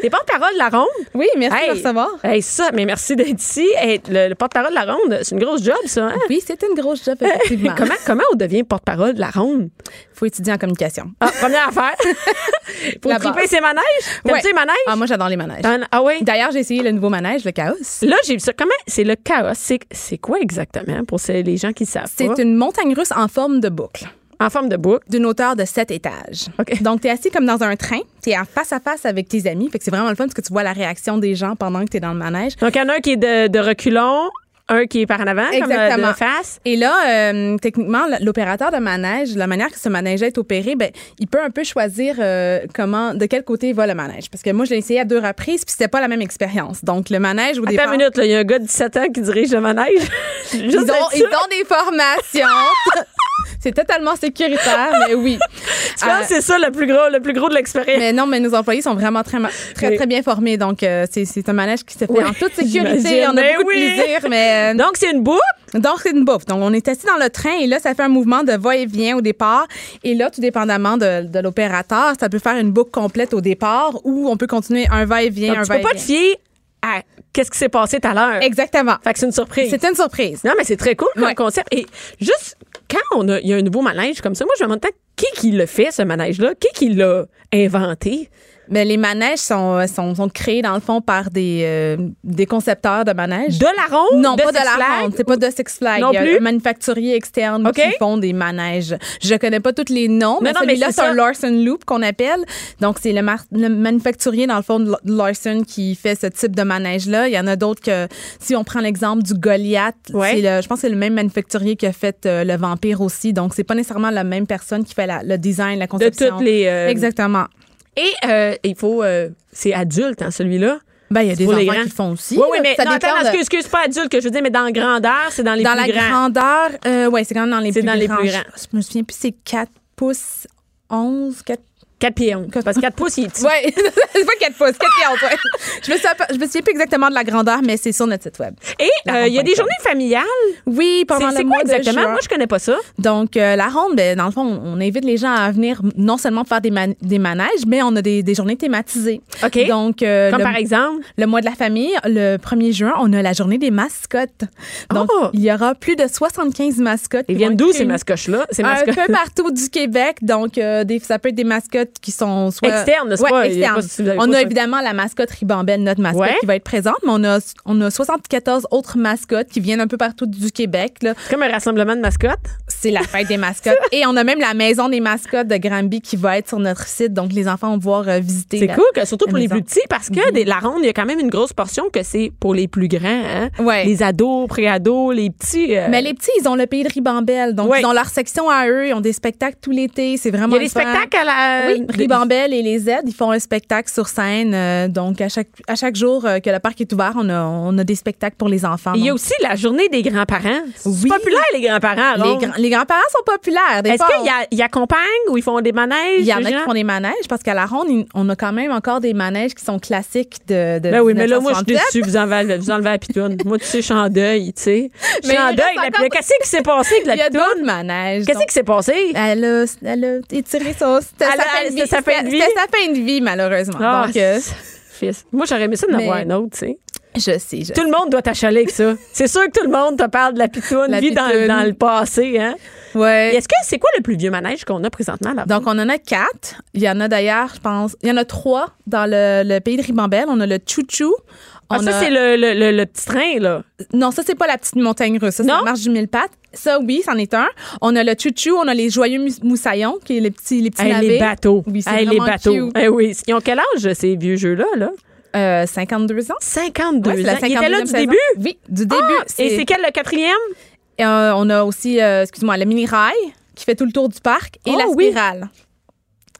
T'es porte-parole de la ronde? Oui, merci de Hey, me recevoir. hey, ça, mais merci d'être ici. Hey, le, le porte-parole de la ronde, c'est une grosse job, ça. hein? Oui, c'est une grosse job, effectivement. comment, comment on devient porte-parole de la ronde? faut étudier en communication. Ah, première affaire. Faut triper ses manèges. T'aimes-tu Ouais. les manèges? Ah, moi, j'adore les manèges. T'en- Ah oui? D'ailleurs, j'ai essayé le nouveau manège, le Chaos. Là, j'ai vu ça. Comment? C'est le chaos? C'est, quoi exactement pour les gens qui savent C'est une montagne russe en forme de boucle, En forme de boucle. d'une hauteur de 7 étages. OK. Donc, tu es assis comme dans un train, tu es en face à face avec tes amis. Fait que c'est vraiment le fun parce que tu vois la réaction des gens pendant que tu es dans le manège. Donc, il y en a un qui est de, de reculons, un qui est par en avant, comme euh, Exactement. de face. Et là, euh, techniquement, l'opérateur de manège, la manière que ce manège est opéré, ben, il peut un peu choisir euh, comment, de quel côté va le manège. Parce que moi, je l'ai essayé à deux reprises, puis c'était pas la même expérience. Donc, le manège, au Attends départ, une minute, il y a un gars de 17 ans qui dirige le manège. Ils, ont, ils ont des formations. c'est totalement sécuritaire, mais oui. Tu penses que c'est ça le plus gros, le plus gros de l'expérience? Mais non, mais nos employés sont vraiment très, très, Oui. très bien formés. Donc, euh, c'est, un manège qui se fait Oui, en toute sécurité. On a beaucoup oui. de plaisir, mais... euh, Donc, c'est une boucle. Donc, c'est une bouffe. Donc, on est assis dans le train et là, ça fait un mouvement de va-et-vient au départ. Et là, tout dépendamment de, de l'opérateur, ça peut faire une boucle complète au départ ou on peut continuer un va-et-vient, un tu peux pas te va-et-vient. fier à qu'est-ce qui s'est passé tout à l'heure. Exactement. Fait que c'est une surprise. C'est une surprise. Non, mais c'est très cool comme Ouais. concept. Et juste quand on a, il y a un nouveau manège comme ça, moi, je me demande qui qui le fait, ce manège-là? Qui qui l'a inventé? Mais les manèges sont, sont, sont créés, dans le fond, par des, euh, des concepteurs de manèges. De la ronde? Non, pas de la ronde. C'est pas de Six Flags. Non Il y a plus? un manufacturier externe qui font des manèges. Je connais pas tous les noms, mais non, mais celui-là, c'est un. Larson Loop qu'on appelle. Donc, c'est le, mar- le manufacturier, dans le fond, de Larson qui fait ce type de manège-là. Il y en a d'autres que, si on prend l'exemple du Goliath, Ouais. c'est le, je pense que c'est le même manufacturier qui a fait euh, le Vampire aussi. Donc, c'est pas nécessairement la même personne qui fait la- le design, la De conception. toutes les. euh, Exactement. Et euh, il faut. euh, c'est adulte, hein, celui-là. Ben, il y a des pour les enfants grands. qui le font aussi. Oui, oui, là. mais Ça non, attends, de- excuse, excuse, pas adulte que je veux dire, mais dans grandeur, c'est dans les dans plus la grands. grandeur, euh, ouais, c'est quand même dans les C'est plus dans les grands. plus Je- grands. Je me souviens plus, c'est 4 pouces 11, 4 4 pieds 11. Parce que 4 pouces, il est petit. Ouais, c'est pas 4 pouces, 4 pieds en ouais. Je me souviens je me souviens plus exactement de la grandeur, mais c'est sur notre site web. Et euh, il y a des journées familiales? Oui, pendant le mois quoi de exactement? juin. Moi, je connais pas ça. Donc, euh, la ronde, ben, dans le fond, on invite les gens à venir non seulement faire des, man- des manèges, mais on a des, des journées thématisées. OK. Donc, euh, Comme le, par exemple? le mois de la famille, le 1er juin, on a la journée des mascottes. Donc, Oh! il y aura plus de 75 mascottes. Ils viennent d'où ces? Ces Un peu partout du Québec. Donc, des, ça peut être des mascottes mascottes qui sont soit Externes, n'est-ce Ouais, pas? Externes. pas- si On pas a évidemment la mascotte Ribambelle, notre mascotte Ouais. qui va être présente, mais on a on a 74 autres mascottes qui viennent un peu partout du Québec là. C'est comme un rassemblement de mascottes? C'est la fête des mascottes et on a même la maison des mascottes de Granby qui va être sur notre site donc les enfants vont pouvoir euh, visiter. C'est cool, que, surtout pour les plus petits, parce que des- la ronde, il y a quand même une grosse portion que c'est pour les plus grands. Hein? Ouais. Les ados, pré-ados, les petits. euh, Mais les petits, ils ont le pays de Ribambelle. Donc, Ouais. ils ont leur section à eux. Ils ont des spectacles tout l'été. C'est vraiment il y a des spectacles à la. Oui, Ribambelle et les Z, ils font un spectacle sur scène. euh, donc, à chaque, à chaque jour que le parc est ouvert, on a, on a des spectacles pour les enfants. Il y a aussi la journée des grands-parents. C'est populaire, les grands-parents. les, grands- les grands-parents sont populaires. Est-ce qu'ils accompagnent ou ils font des manèges? Il y en a qui font des manèges parce qu'à la ronde, il- on a quand même encore des manèges qui sont classiques de. de Ben oui, mais là, moi, je suis 1967. déçue. Vous enlevez, vous enlevez la pitoune. Moi, tu sais, je suis en deuil, tu sais. Je Mais suis en il deuil. encore- Qu'est-ce qui s'est passé avec Il la y a pitoune? d'autres manèges. Qu'est-ce donc- qui s'est passé? Elle a, elle a étiré son. C'était sa fin de vie. c'était sa fin de vie? Malheureusement. Ah, Donc, euh, fils. Moi, j'aurais aimé ça d'en avoir un autre, tu sais. Je sais. Je Tout le monde doit t'achaler avec ça. C'est sûr que tout le monde te parle de la pitoune, La vit dans, pitoune. dans le passé, hein. Ouais. Est-ce que c'est quoi le plus vieux manège qu'on a présentement là? Donc, on en a quatre. Il y en a d'ailleurs, je pense, il y en a trois dans le, le pays de Ribambelle. On a le Chouchou. Ah, ça, a- c'est le, le, le, le petit train, là. Non, ça, c'est pas la petite montagne russe. Ça, c'est la marche du mille pattes. Ça, oui, c'en est un. On a le Chouchou. On a les joyeux moussaillons, qui est les petits, les petits Hey, navets. les bateaux. Oui, c'est Hey, les bateaux. cute. Eh oui. Ils ont quel âge, ces vieux jeux-là, là? Euh, 52 ans. 52 Ouais, la ans. Ils étaient là 52e du saison. début? Oui, du début. Ah, et c'est quel, le quatrième? Euh, on a aussi, euh, excuse-moi, le mini-rail qui fait tout le tour du parc et Oh, la oui. spirale.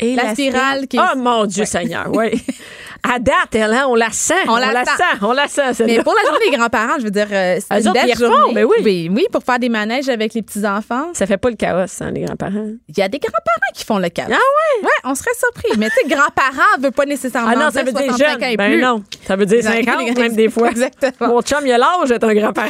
Et La spirale qui Oh, mon Dieu Seigneur, oui. À date, elle, hein, on la sent. On la sent. On la sent, Mais pour la journée des grands-parents, je veux dire, euh, c'est une belle journée. ben oui. oui. Oui, pour faire des manèges avec les petits-enfants. Ça fait pas le chaos, hein, les grands-parents. Il y a des grands-parents qui font le cas. Ah ouais? Ouais, on serait surpris. Mais tu sais, grands-parents veut pas nécessairement Ah non, ça veut dire 65 ans jeune. et Ben plus. non, ça veut dire Exact- 50 même des fois. Exactement. Mon chum, il a l'âge d'être un grand-parent.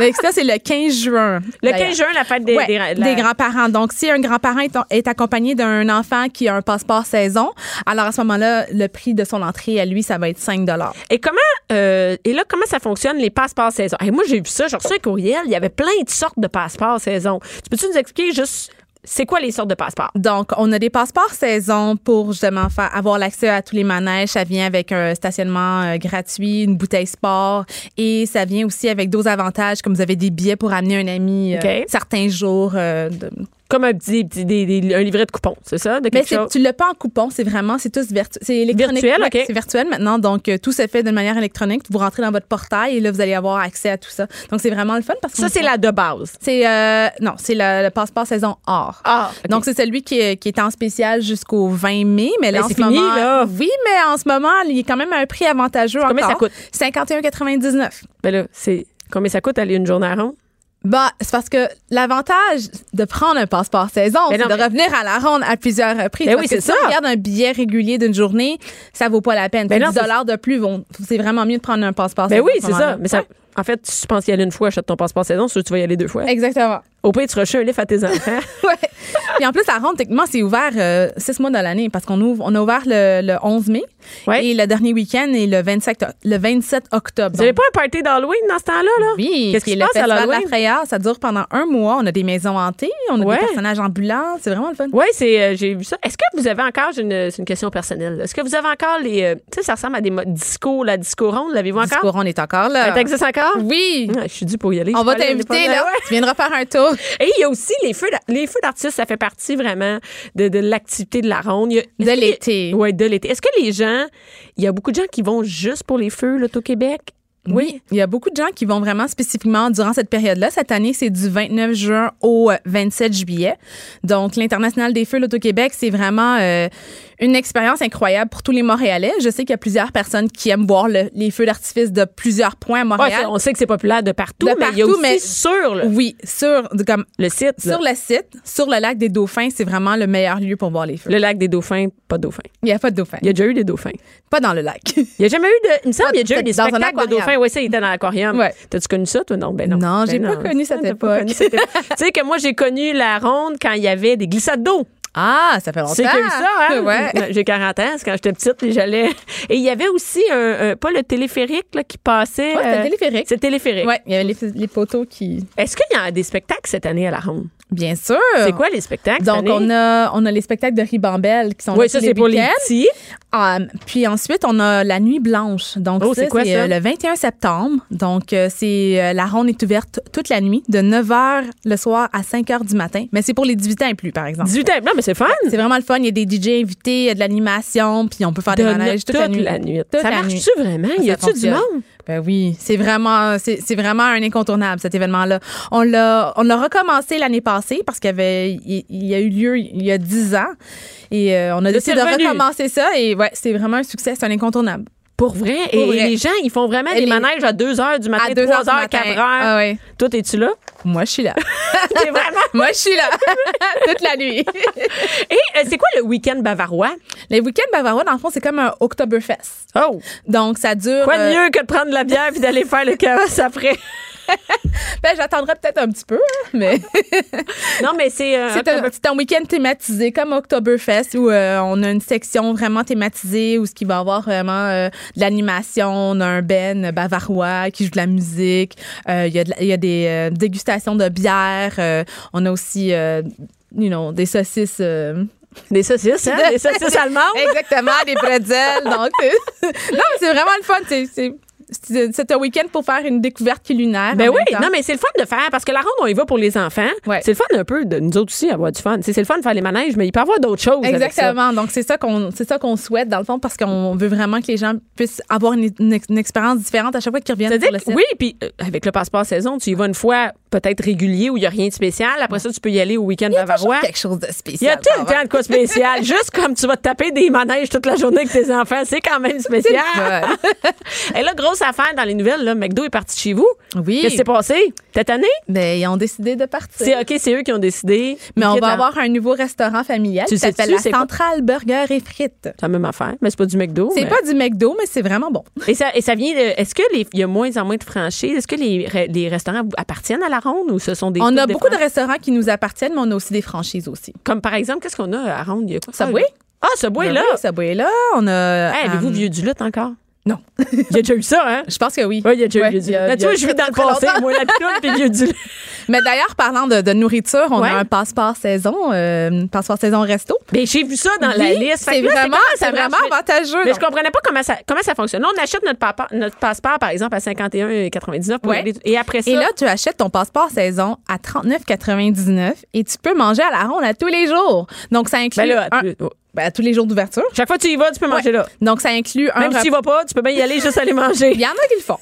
Donc, ça, c'est le 15 juin. Le d'ailleurs. 15 juin, la fête des, Ouais, des, des, la- grands-parents. Donc, si un grand-parent est, est accompagné d'un enfant qui a un passeport saison, alors à ce moment-là, le prix de son entrée à lui, ça va être 5 Et comment euh, et là comment ça fonctionne les passeports saison? Hey, Moi j'ai vu ça, j'ai reçu un courriel, il y avait plein de sortes de passeports saison. Tu peux-tu nous expliquer juste c'est quoi les sortes de passeports? Donc, on a des passeports saison pour justement faire, avoir l'accès à tous les manèges. Ça vient avec un stationnement euh, gratuit, une bouteille sport et ça vient aussi avec d'autres avantages comme vous avez des billets pour amener un ami euh, certains jours. euh, de- Comme un petit, petit- des- des- un livret de coupons, c'est ça de Mais quelque c'est- chose? tu l'as pas en coupon, c'est vraiment, c'est tous virtuel. C'est électronique. Virtuel. C'est virtuel maintenant, donc euh, tout se fait de manière électronique. Vous rentrez dans votre portail et là, vous allez avoir accès à tout ça. Donc, c'est vraiment le fun parce que Ça c'est la de base. C'est euh, non, c'est le, le passeport saison or. Ah. Donc c'est celui qui est, qui est en spécial jusqu'au 20 mai, mais là Ben, en c'est ce fini, moment, là. oui, mais en ce moment, il est quand même à un prix avantageux Combien encore. ça coûte? 51,99. Ben là, c'est combien ça coûte aller une journée à ronde Bah, c'est parce que l'avantage de prendre un passeport saison, Mais c'est de mais- revenir à la ronde à plusieurs reprises. Ben Parce oui, que si ça. on regarde un billet régulier d'une journée, ça vaut pas la peine. Ben C'est non, 10 dollars de plus, vont- c'est vraiment mieux de prendre un passeport Ben saison. oui, à ce c'est ça. Mais en fait, si tu penses y aller une fois, achète ton passeport saison, que tu vas y aller deux fois. Exactement. Au pire, tu rachètes un livre à tes enfants. Ouais. Puis en plus, la ronde, techniquement, c'est ouvert euh, six mois dans l'année parce qu'on ouvre, on a ouvert le, le 11 mai Ouais. et le dernier week-end est le 27, o- le 27 octobre. Vous avez Donc, pas un party d'Halloween dans ce temps-là là? Oui, Qu'est-ce qui se passe à la l'Halloween? frayeur, ça dure pendant un mois. On a des maisons hantées, on a Ouais. des personnages ambulants. C'est vraiment le fun. Oui, c'est euh, j'ai vu ça. Est-ce que vous avez encore, j'ai une, c'est une question personnelle, est-ce que vous avez encore les. euh, tu sais, ça ressemble à des mo- disco, la disco ronde, l'avez-vous encore? Discours, on est encore là. Ça existe encore? Oui. Ah, je suis dû pour y aller. On va t'inviter, là. Tu viendras faire un tour. Et il y a aussi les feux, les feux d'artistes, ça fait partie vraiment de, de l'activité de la ronde. A- De l'été. Ouais, de l'été. Est-ce que les gens, il y a beaucoup de gens qui vont juste pour les feux, là, au Québec? Oui. Il y a beaucoup de gens qui vont vraiment spécifiquement durant cette période-là. Cette année, c'est du 29 juin au euh, 27 juillet. Donc, l'International des Feux l'Auto-Québec, c'est vraiment euh, une expérience incroyable pour tous les Montréalais. Je sais qu'il y a plusieurs personnes qui aiment voir le- les feux d'artifice de plusieurs points à Montréal. on sait que c'est populaire de partout, De mais il y a partout, aussi mais- sur le, oui, sur, de- comme, le site, là. sur le site, sur le lac des Dauphins, c'est vraiment le meilleur lieu pour voir les feux. le lac des dauphins, pas de dauphins. Il n'y a pas de dauphins. Il y a déjà eu des dauphins. Pas dans le lac. Il n'y a jamais eu de. Il me semble qu'il y a déjà eu des spectacles de dauphins. Oui, ça, il était dans l'aquarium. Ouais. T'as-tu connu ça, toi? Non, ben non. Non, Ben j'ai pas T'as pas époque. connu cette époque. tu sais que moi, j'ai connu la ronde quand il y avait des glissades d'eau. Ah, ça fait longtemps. A eu ça, hein? Ouais. J'ai 40 ans, c'est quand j'étais petite, et j'allais. Et il y avait aussi un, un- pas le téléphérique là, qui passait. Ouais, c'était euh, téléphérique. C'est téléphérique. Ouais, il y avait les, les poteaux qui. Est-ce qu'il y a des spectacles cette année à la ronde? Bien sûr. C'est quoi les spectacles? Donc, cette année? on a, on a les spectacles de Ribambelle qui sont Oui, ça, c'est pour les petits. Um, puis ensuite, on a la Nuit Blanche. Donc, Oh, ça, c'est quoi, ça? euh, le 21 septembre. Donc, euh, c'est euh, la ronde est ouverte toute la nuit, de 9 h le soir à 5 h du matin. Mais c'est pour les 18 ans et plus, par exemple. 18 ans. Non, mais c'est fun. C'est vraiment le fun. Il y a des DJ invités, il y a de l'animation, puis on peut faire des De manèges toute, la nuit. Ça Toute la nuit. marche-tu vraiment? Ça Y a-tu du monde? Ben oui, c'est vraiment, c'est c'est vraiment un incontournable cet événement-là. On l'a, on l'a recommencé l'année passée parce qu'il y avait, il, il y a eu lieu il y a 10 ans et euh, on a décidé de recommencer ça et ouais, c'est vraiment un succès, c'est un incontournable. Pour vrai? Pour et vrai. les gens, ils font vraiment Et des les- manèges à 2 h du matin, À 2 3 heures du h, matin. 4 h. Ah ouais. Toi, es-tu là? Moi, je suis là. T'es vraiment? Moi, je suis là toute la nuit. Et euh, c'est quoi le week-end bavarois? Les week-ends bavarois, dans le fond, c'est comme un Oktoberfest. Oh! Donc, ça dure. Quoi de euh, mieux que de prendre de la bière puis d'aller faire le carrosse après? ben, j'attendrai peut-être un petit peu, hein, mais. Non, mais c'est. euh, C'est un, week-end thématisé comme Oktoberfest où euh, on a une section vraiment thématisée où ce qui va avoir vraiment euh, de l'animation, on a un ben bavarois qui joue de la musique, il y, y a des dégustations de bière, on a aussi you know, des saucisses Des saucisses, hein? Des saucisses allemandes. Exactement, des pretzels. Donc, non, mais c'est vraiment le fun. C'est- C'est c'est- un week-end pour faire une découverte culinaire. Ben en oui, non, mais c'est le fun de faire parce que la ronde, on y va pour les enfants. Ouais. C'est le fun un peu de nous autres aussi avoir du fun. C'est le fun de faire les manèges, mais il peut y avoir d'autres choses. avec ça. Exactement. Donc, c'est ça qu'on c'est ça qu'on souhaite, dans le fond, parce qu'on veut vraiment que les gens puissent avoir une, une ex- une expérience différente à chaque fois qu'ils reviennent sur le site. oui, puis euh, avec le passeport saison, tu y vas une fois peut-être régulier où il n'y a rien de spécial. Après ça, tu peux y aller au week-end Il y a bavarois. quelque chose de Il y spécial. a tout le temps de quoi spécial. Juste comme tu vas te taper des manèges toute la journée avec tes enfants, c'est quand même spécial. Et là, grosse affaire dans les nouvelles, là, McDo est parti chez vous. Oui. Qu'est-ce qui s'est passé? Cette année? Ben, ils ont décidé de partir. C'est OK, c'est eux qui ont décidé. Mais on va la- avoir un nouveau restaurant familial Tu qui s'appelle la? Centrale Burger et Frites. C'est la même affaire, mais c'est pas du McDo. C'est mais- pas du McDo, mais c'est vraiment bon. Et ça, et ça vient de. Est-ce que les, il y a moins en moins de franchises? Est-ce que les, les restaurants appartiennent à la ronde ou ce sont des. On a des beaucoup de restaurants qui nous appartiennent, mais on a aussi des franchises aussi. Comme par exemple, qu'est-ce qu'on a à ronde? Il y a quoi? Subway? Ah, Subway, Ben là. oui, Subway là. On a. Hey, Avez-vous vieux du lutte encore? Non. Il y a déjà eu ça, hein? Je pense que oui. Oui, il y a déjà Ouais, eu du. Là, il tu vois, je vis dans le passé, moi, la pitoune puis du. Mais d'ailleurs, parlant de, de nourriture, on Ouais. a un passeport saison, euh, passeport saison resto. Mais j'ai vu ça dans la liste. C'est vraiment, c'est vraiment avantageux. Mais donc. je comprenais pas comment ça, comment ça fonctionne. Là, on achète notre, papa- notre passeport, par exemple, à 51,99 pour Ouais. Et après ça. Et là, tu achètes ton passeport saison à 39,99 et tu peux manger à la ronde à tous les jours. Donc, ça inclut ben là, un- tu- ben, à tous les jours d'ouverture. chaque fois que tu y vas, tu peux manger là. Donc, ça inclut un Même si tu y vas pas, tu peux bien y aller juste aller manger. Il y en a qui le font.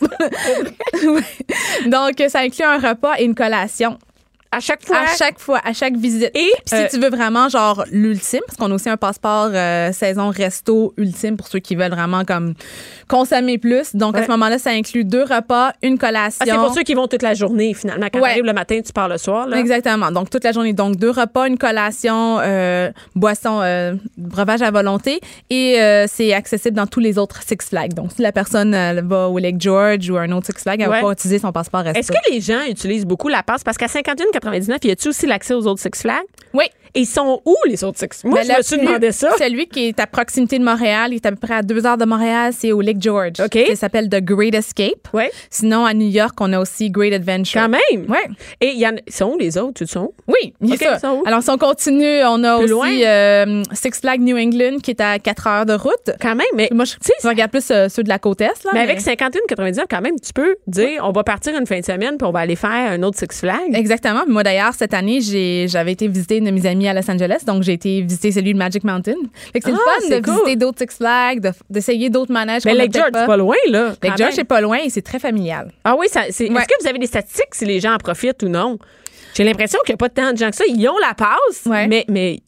Donc, ça inclut un repas et une collation À chaque fois. à chaque fois, à chaque visite. Et, Puis si euh, tu veux vraiment genre l'ultime, parce qu'on a aussi un passeport euh, saison resto ultime pour ceux qui veulent vraiment comme consommer plus. Donc à ce moment-là, ça inclut deux repas, une collation. Ah, c'est pour ceux qui vont toute la journée, finalement. Quand Ouais. tu arrives le matin, tu pars le soir. Là. Exactement. Donc, toute la journée. Donc, deux repas, une collation, euh, boisson, breuvage à volonté. Et c'est accessible dans tous les autres Six Flags. Donc, si la personne va au Lake George ou à un autre Six Flags, elle Ouais. va pas utiliser son passeport resto. Est-ce que les gens utilisent beaucoup la passe? Parce qu'à 51,99, y a-tu aussi l'accès aux autres Six Flags? Oui. Et ils sont où, les autres Six Moi, Ben, je me suis demandé ça. Celui qui est à proximité de Montréal, il est à peu près à deux heures de Montréal, c'est au Lake George. OK. Ça s'appelle The Great Escape. Ouais. Sinon, à New York, on a aussi Great Adventure. Quand même. Ouais. Et il y en ils sont où, les autres? Tu sont où? Oui, il ça. ils sont où? Alors, si on continue, on a Plus aussi loin? euh, Six Flags New England qui est à quatre heures de route. Quand même, mais. Moi, je, je regarde plus euh, ceux de la côte Est. Là, Mais avec 51,99, quand même, tu peux dire, on va partir une fin de semaine puis on va aller faire un autre Six Flags. Exactement. Moi, d'ailleurs, cette année, j'avais été visiter une de mes amies à Los Angeles. Donc, j'ai été visiter celui de Magic Mountain. Fait que c'est le Ah, fun c'est de cool. visiter d'autres Six Flags, de- d'essayer d'autres manèges. Mais Lake George, c'est pas loin, là. Lake George, c'est pas loin et c'est très familial. Ah oui, ça, c'est, Ouais. est-ce que vous avez des statistiques si les gens en profitent ou non? J'ai l'impression qu'il n'y a pas tant de gens que ça. Ils ont la passe, Ouais. mais, mais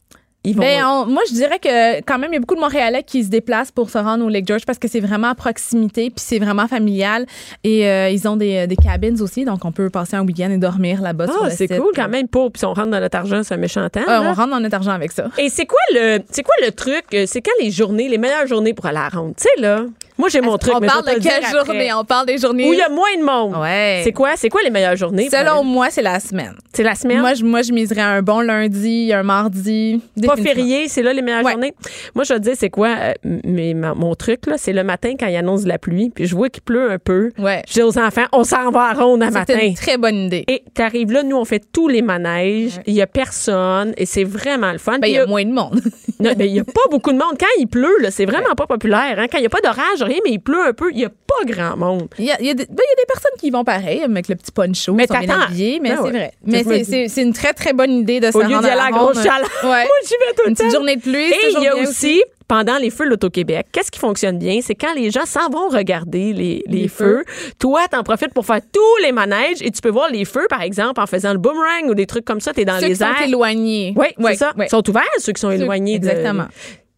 ils vont. Ben, on- moi, je dirais que quand même, il y a beaucoup de Montréalais qui se déplacent pour se rendre au Lake George parce que c'est vraiment à proximité, puis c'est vraiment familial. Et euh, ils ont des, des cabins aussi, donc on peut passer un week-end et dormir là-bas. ah, le c'est cool quand même. Pour, puis si on rentre dans notre argent, c'est un méchant temps. On rentre dans notre argent avec ça. Et c'est quoi le c'est quoi le truc? euh, C'est quand les journées, les meilleures journées pour aller à la ronde? Tu sais, là, moi, j'ai mon truc. On mais parle de le quelle après. journée? On parle des journées. Où il y a moins de monde. Ouais. C'est quoi? C'est quoi les meilleures journées? Selon moi, c'est la semaine. C'est la semaine? Moi je, moi, je miserais un bon lundi, un mardi. pas férié, c'est là les meilleures Ouais. journées. Moi, je vais te dire, c'est quoi euh, mais ma- mon truc, là, c'est le matin quand il annonce de la pluie, puis je vois qu'il pleut un peu. Ouais. Je dis aux enfants, on s'en va à ronde à matin. C'est une très bonne idée. Et t'arrives là, nous, on fait tous les manèges, il y a personne, et c'est vraiment le fun. Ben, il y a moins de monde. Non, ben, il y a pas beaucoup de monde. Quand il pleut, c'est vraiment pas populaire. Hein? Quand il y a pas d'orage, mais il pleut un peu, il y a pas grand monde. Il y, a, il y a des, ben, il y a des personnes qui y vont pareil, avec le petit poncho, Mais sont bien habillés, mais Ben c'est ouais. vrai. Mais c'est- une très, très bonne idée de se Au lieu rendre d'y aller à la grosse chaleur. Ouais. Moi, j'y vais tout le Une petite temps. journée de pluie, Et il y a aussi, pendant les feux de l'Auto-Québec, qu'est-ce qui fonctionne bien? C'est quand les gens s'en vont regarder les, les Les feux. Toi, t'en profites pour faire tous les manèges et tu peux voir les feux, par exemple, en faisant le boomerang ou des trucs comme ça. T'es dans Ceux les qui sont airs. éloignés. Oui, Ouais, c'est ça. Ils sont ouverts, ceux qui sont Ceux- éloignés. de- exactement.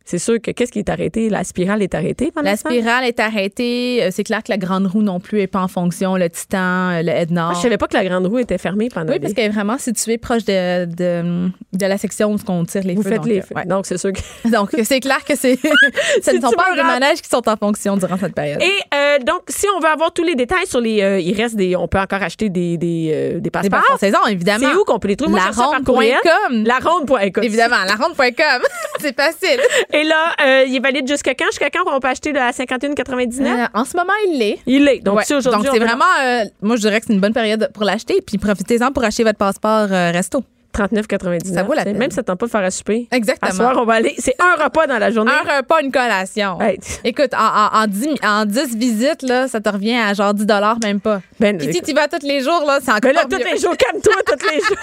C'est sûr que qu'est-ce qui est arrêté? La spirale est arrêtée pendant La spirale est arrêtée. Euh, C'est clair que la grande roue non plus est pas en fonction. Le Titan, euh, le Nord. Ah, je savais pas que la grande roue était fermée pendant oui, parce les- qu'elle est vraiment située proche de, de, de la section où on tire les Vous feux. faites donc, les euh, feux. ouais. Donc, c'est sûr que. Donc, c'est clair que c'est. Ce ne sont pas rap- manèges qui sont en fonction durant cette période. Et euh, donc, si on veut avoir tous les détails sur les. euh, il reste des. On peut encore acheter des, des, euh, des Des passeports. passeports saison, évidemment. C'est où qu'on peut les trouver? Courriel. Laronde.com. La ronde.com. Évidemment, laronde.com. c'est facile. Et là, euh, il est valide jusqu'à quand? Jusqu'à quand on peut acheter de la 51,99? Euh, en ce moment, il l'est. Il est. Donc, Ouais. si aujourd'hui. Donc, on c'est vraiment, euh, moi, je dirais que c'est une bonne période pour l'acheter. Puis profitez-en pour acheter votre passeport euh, resto. 39,99. Ça vaut la peine. Même si ça tente pas de faire à souper. Exactement. À soir, on va aller. C'est un repas dans la journée. Un repas, une collation. Hey. Écoute, en, en, en 10, en 10 visites, là, ça te revient à genre 10 même pas. Ben, Puis si tu vas tous les jours, là, c'est encore Mais là, mieux. tous les jours, calme-toi, tous les jours.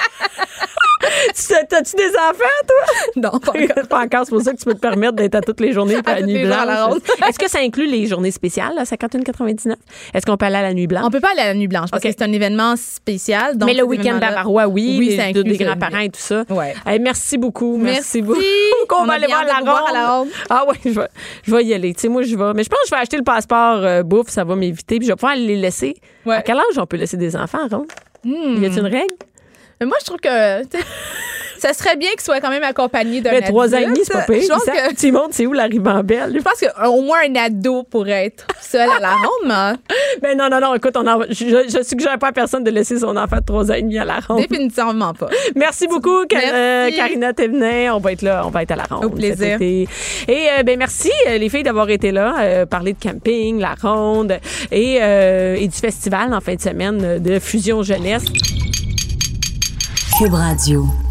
T'as-tu des enfants, toi? Non, pas encore. pas encore. C'est pour ça que tu peux te permettre d'être à toutes les journées à, la nuit blanche. Est-ce que ça inclut les journées spéciales, là, 51,99? Est-ce qu'on peut aller à la nuit blanche? On peut pas aller à la nuit blanche parce que c'est un événement spécial. donc mais le week-end bavarois, oui, Oui, les- ça inclut des. Grands-parents et tout ça. Ouais. Hey, merci beaucoup. Merci, Merci. beaucoup. Qu'on On va aller voir la, à ronde. Ah ouais, je vais, je vais y aller. Tu sais, moi, je vais. Mais je pense que je vais acheter le passeport euh, bouffe, ça va m'éviter. Puis je vais pouvoir les laisser. Ouais. À quel âge on peut laisser des enfants à ronde? Y a-t-il une règle? Mais moi, je trouve que ça serait bien qu'il soit quand même accompagné d'un Mais trois ans et demi, c'est pas pire. Je pense que Tu montres, c'est où la ribambelle? je pense qu'au moins un ado pourrait être seul à la ronde, mais Mais non, non, non, écoute, on en- je, je suggère pas à personne de laisser son enfant de 3 ans et demi à la ronde. définitivement pas. Merci beaucoup, Merci. euh, Karina Thévenin. On va être là, on va être à la ronde. Au plaisir. cet été. Et euh, ben merci euh, les filles d'avoir été là, euh, parler de camping, la ronde et, euh, et du festival en fin de semaine de Fusion Jeunesse. Cube Radio.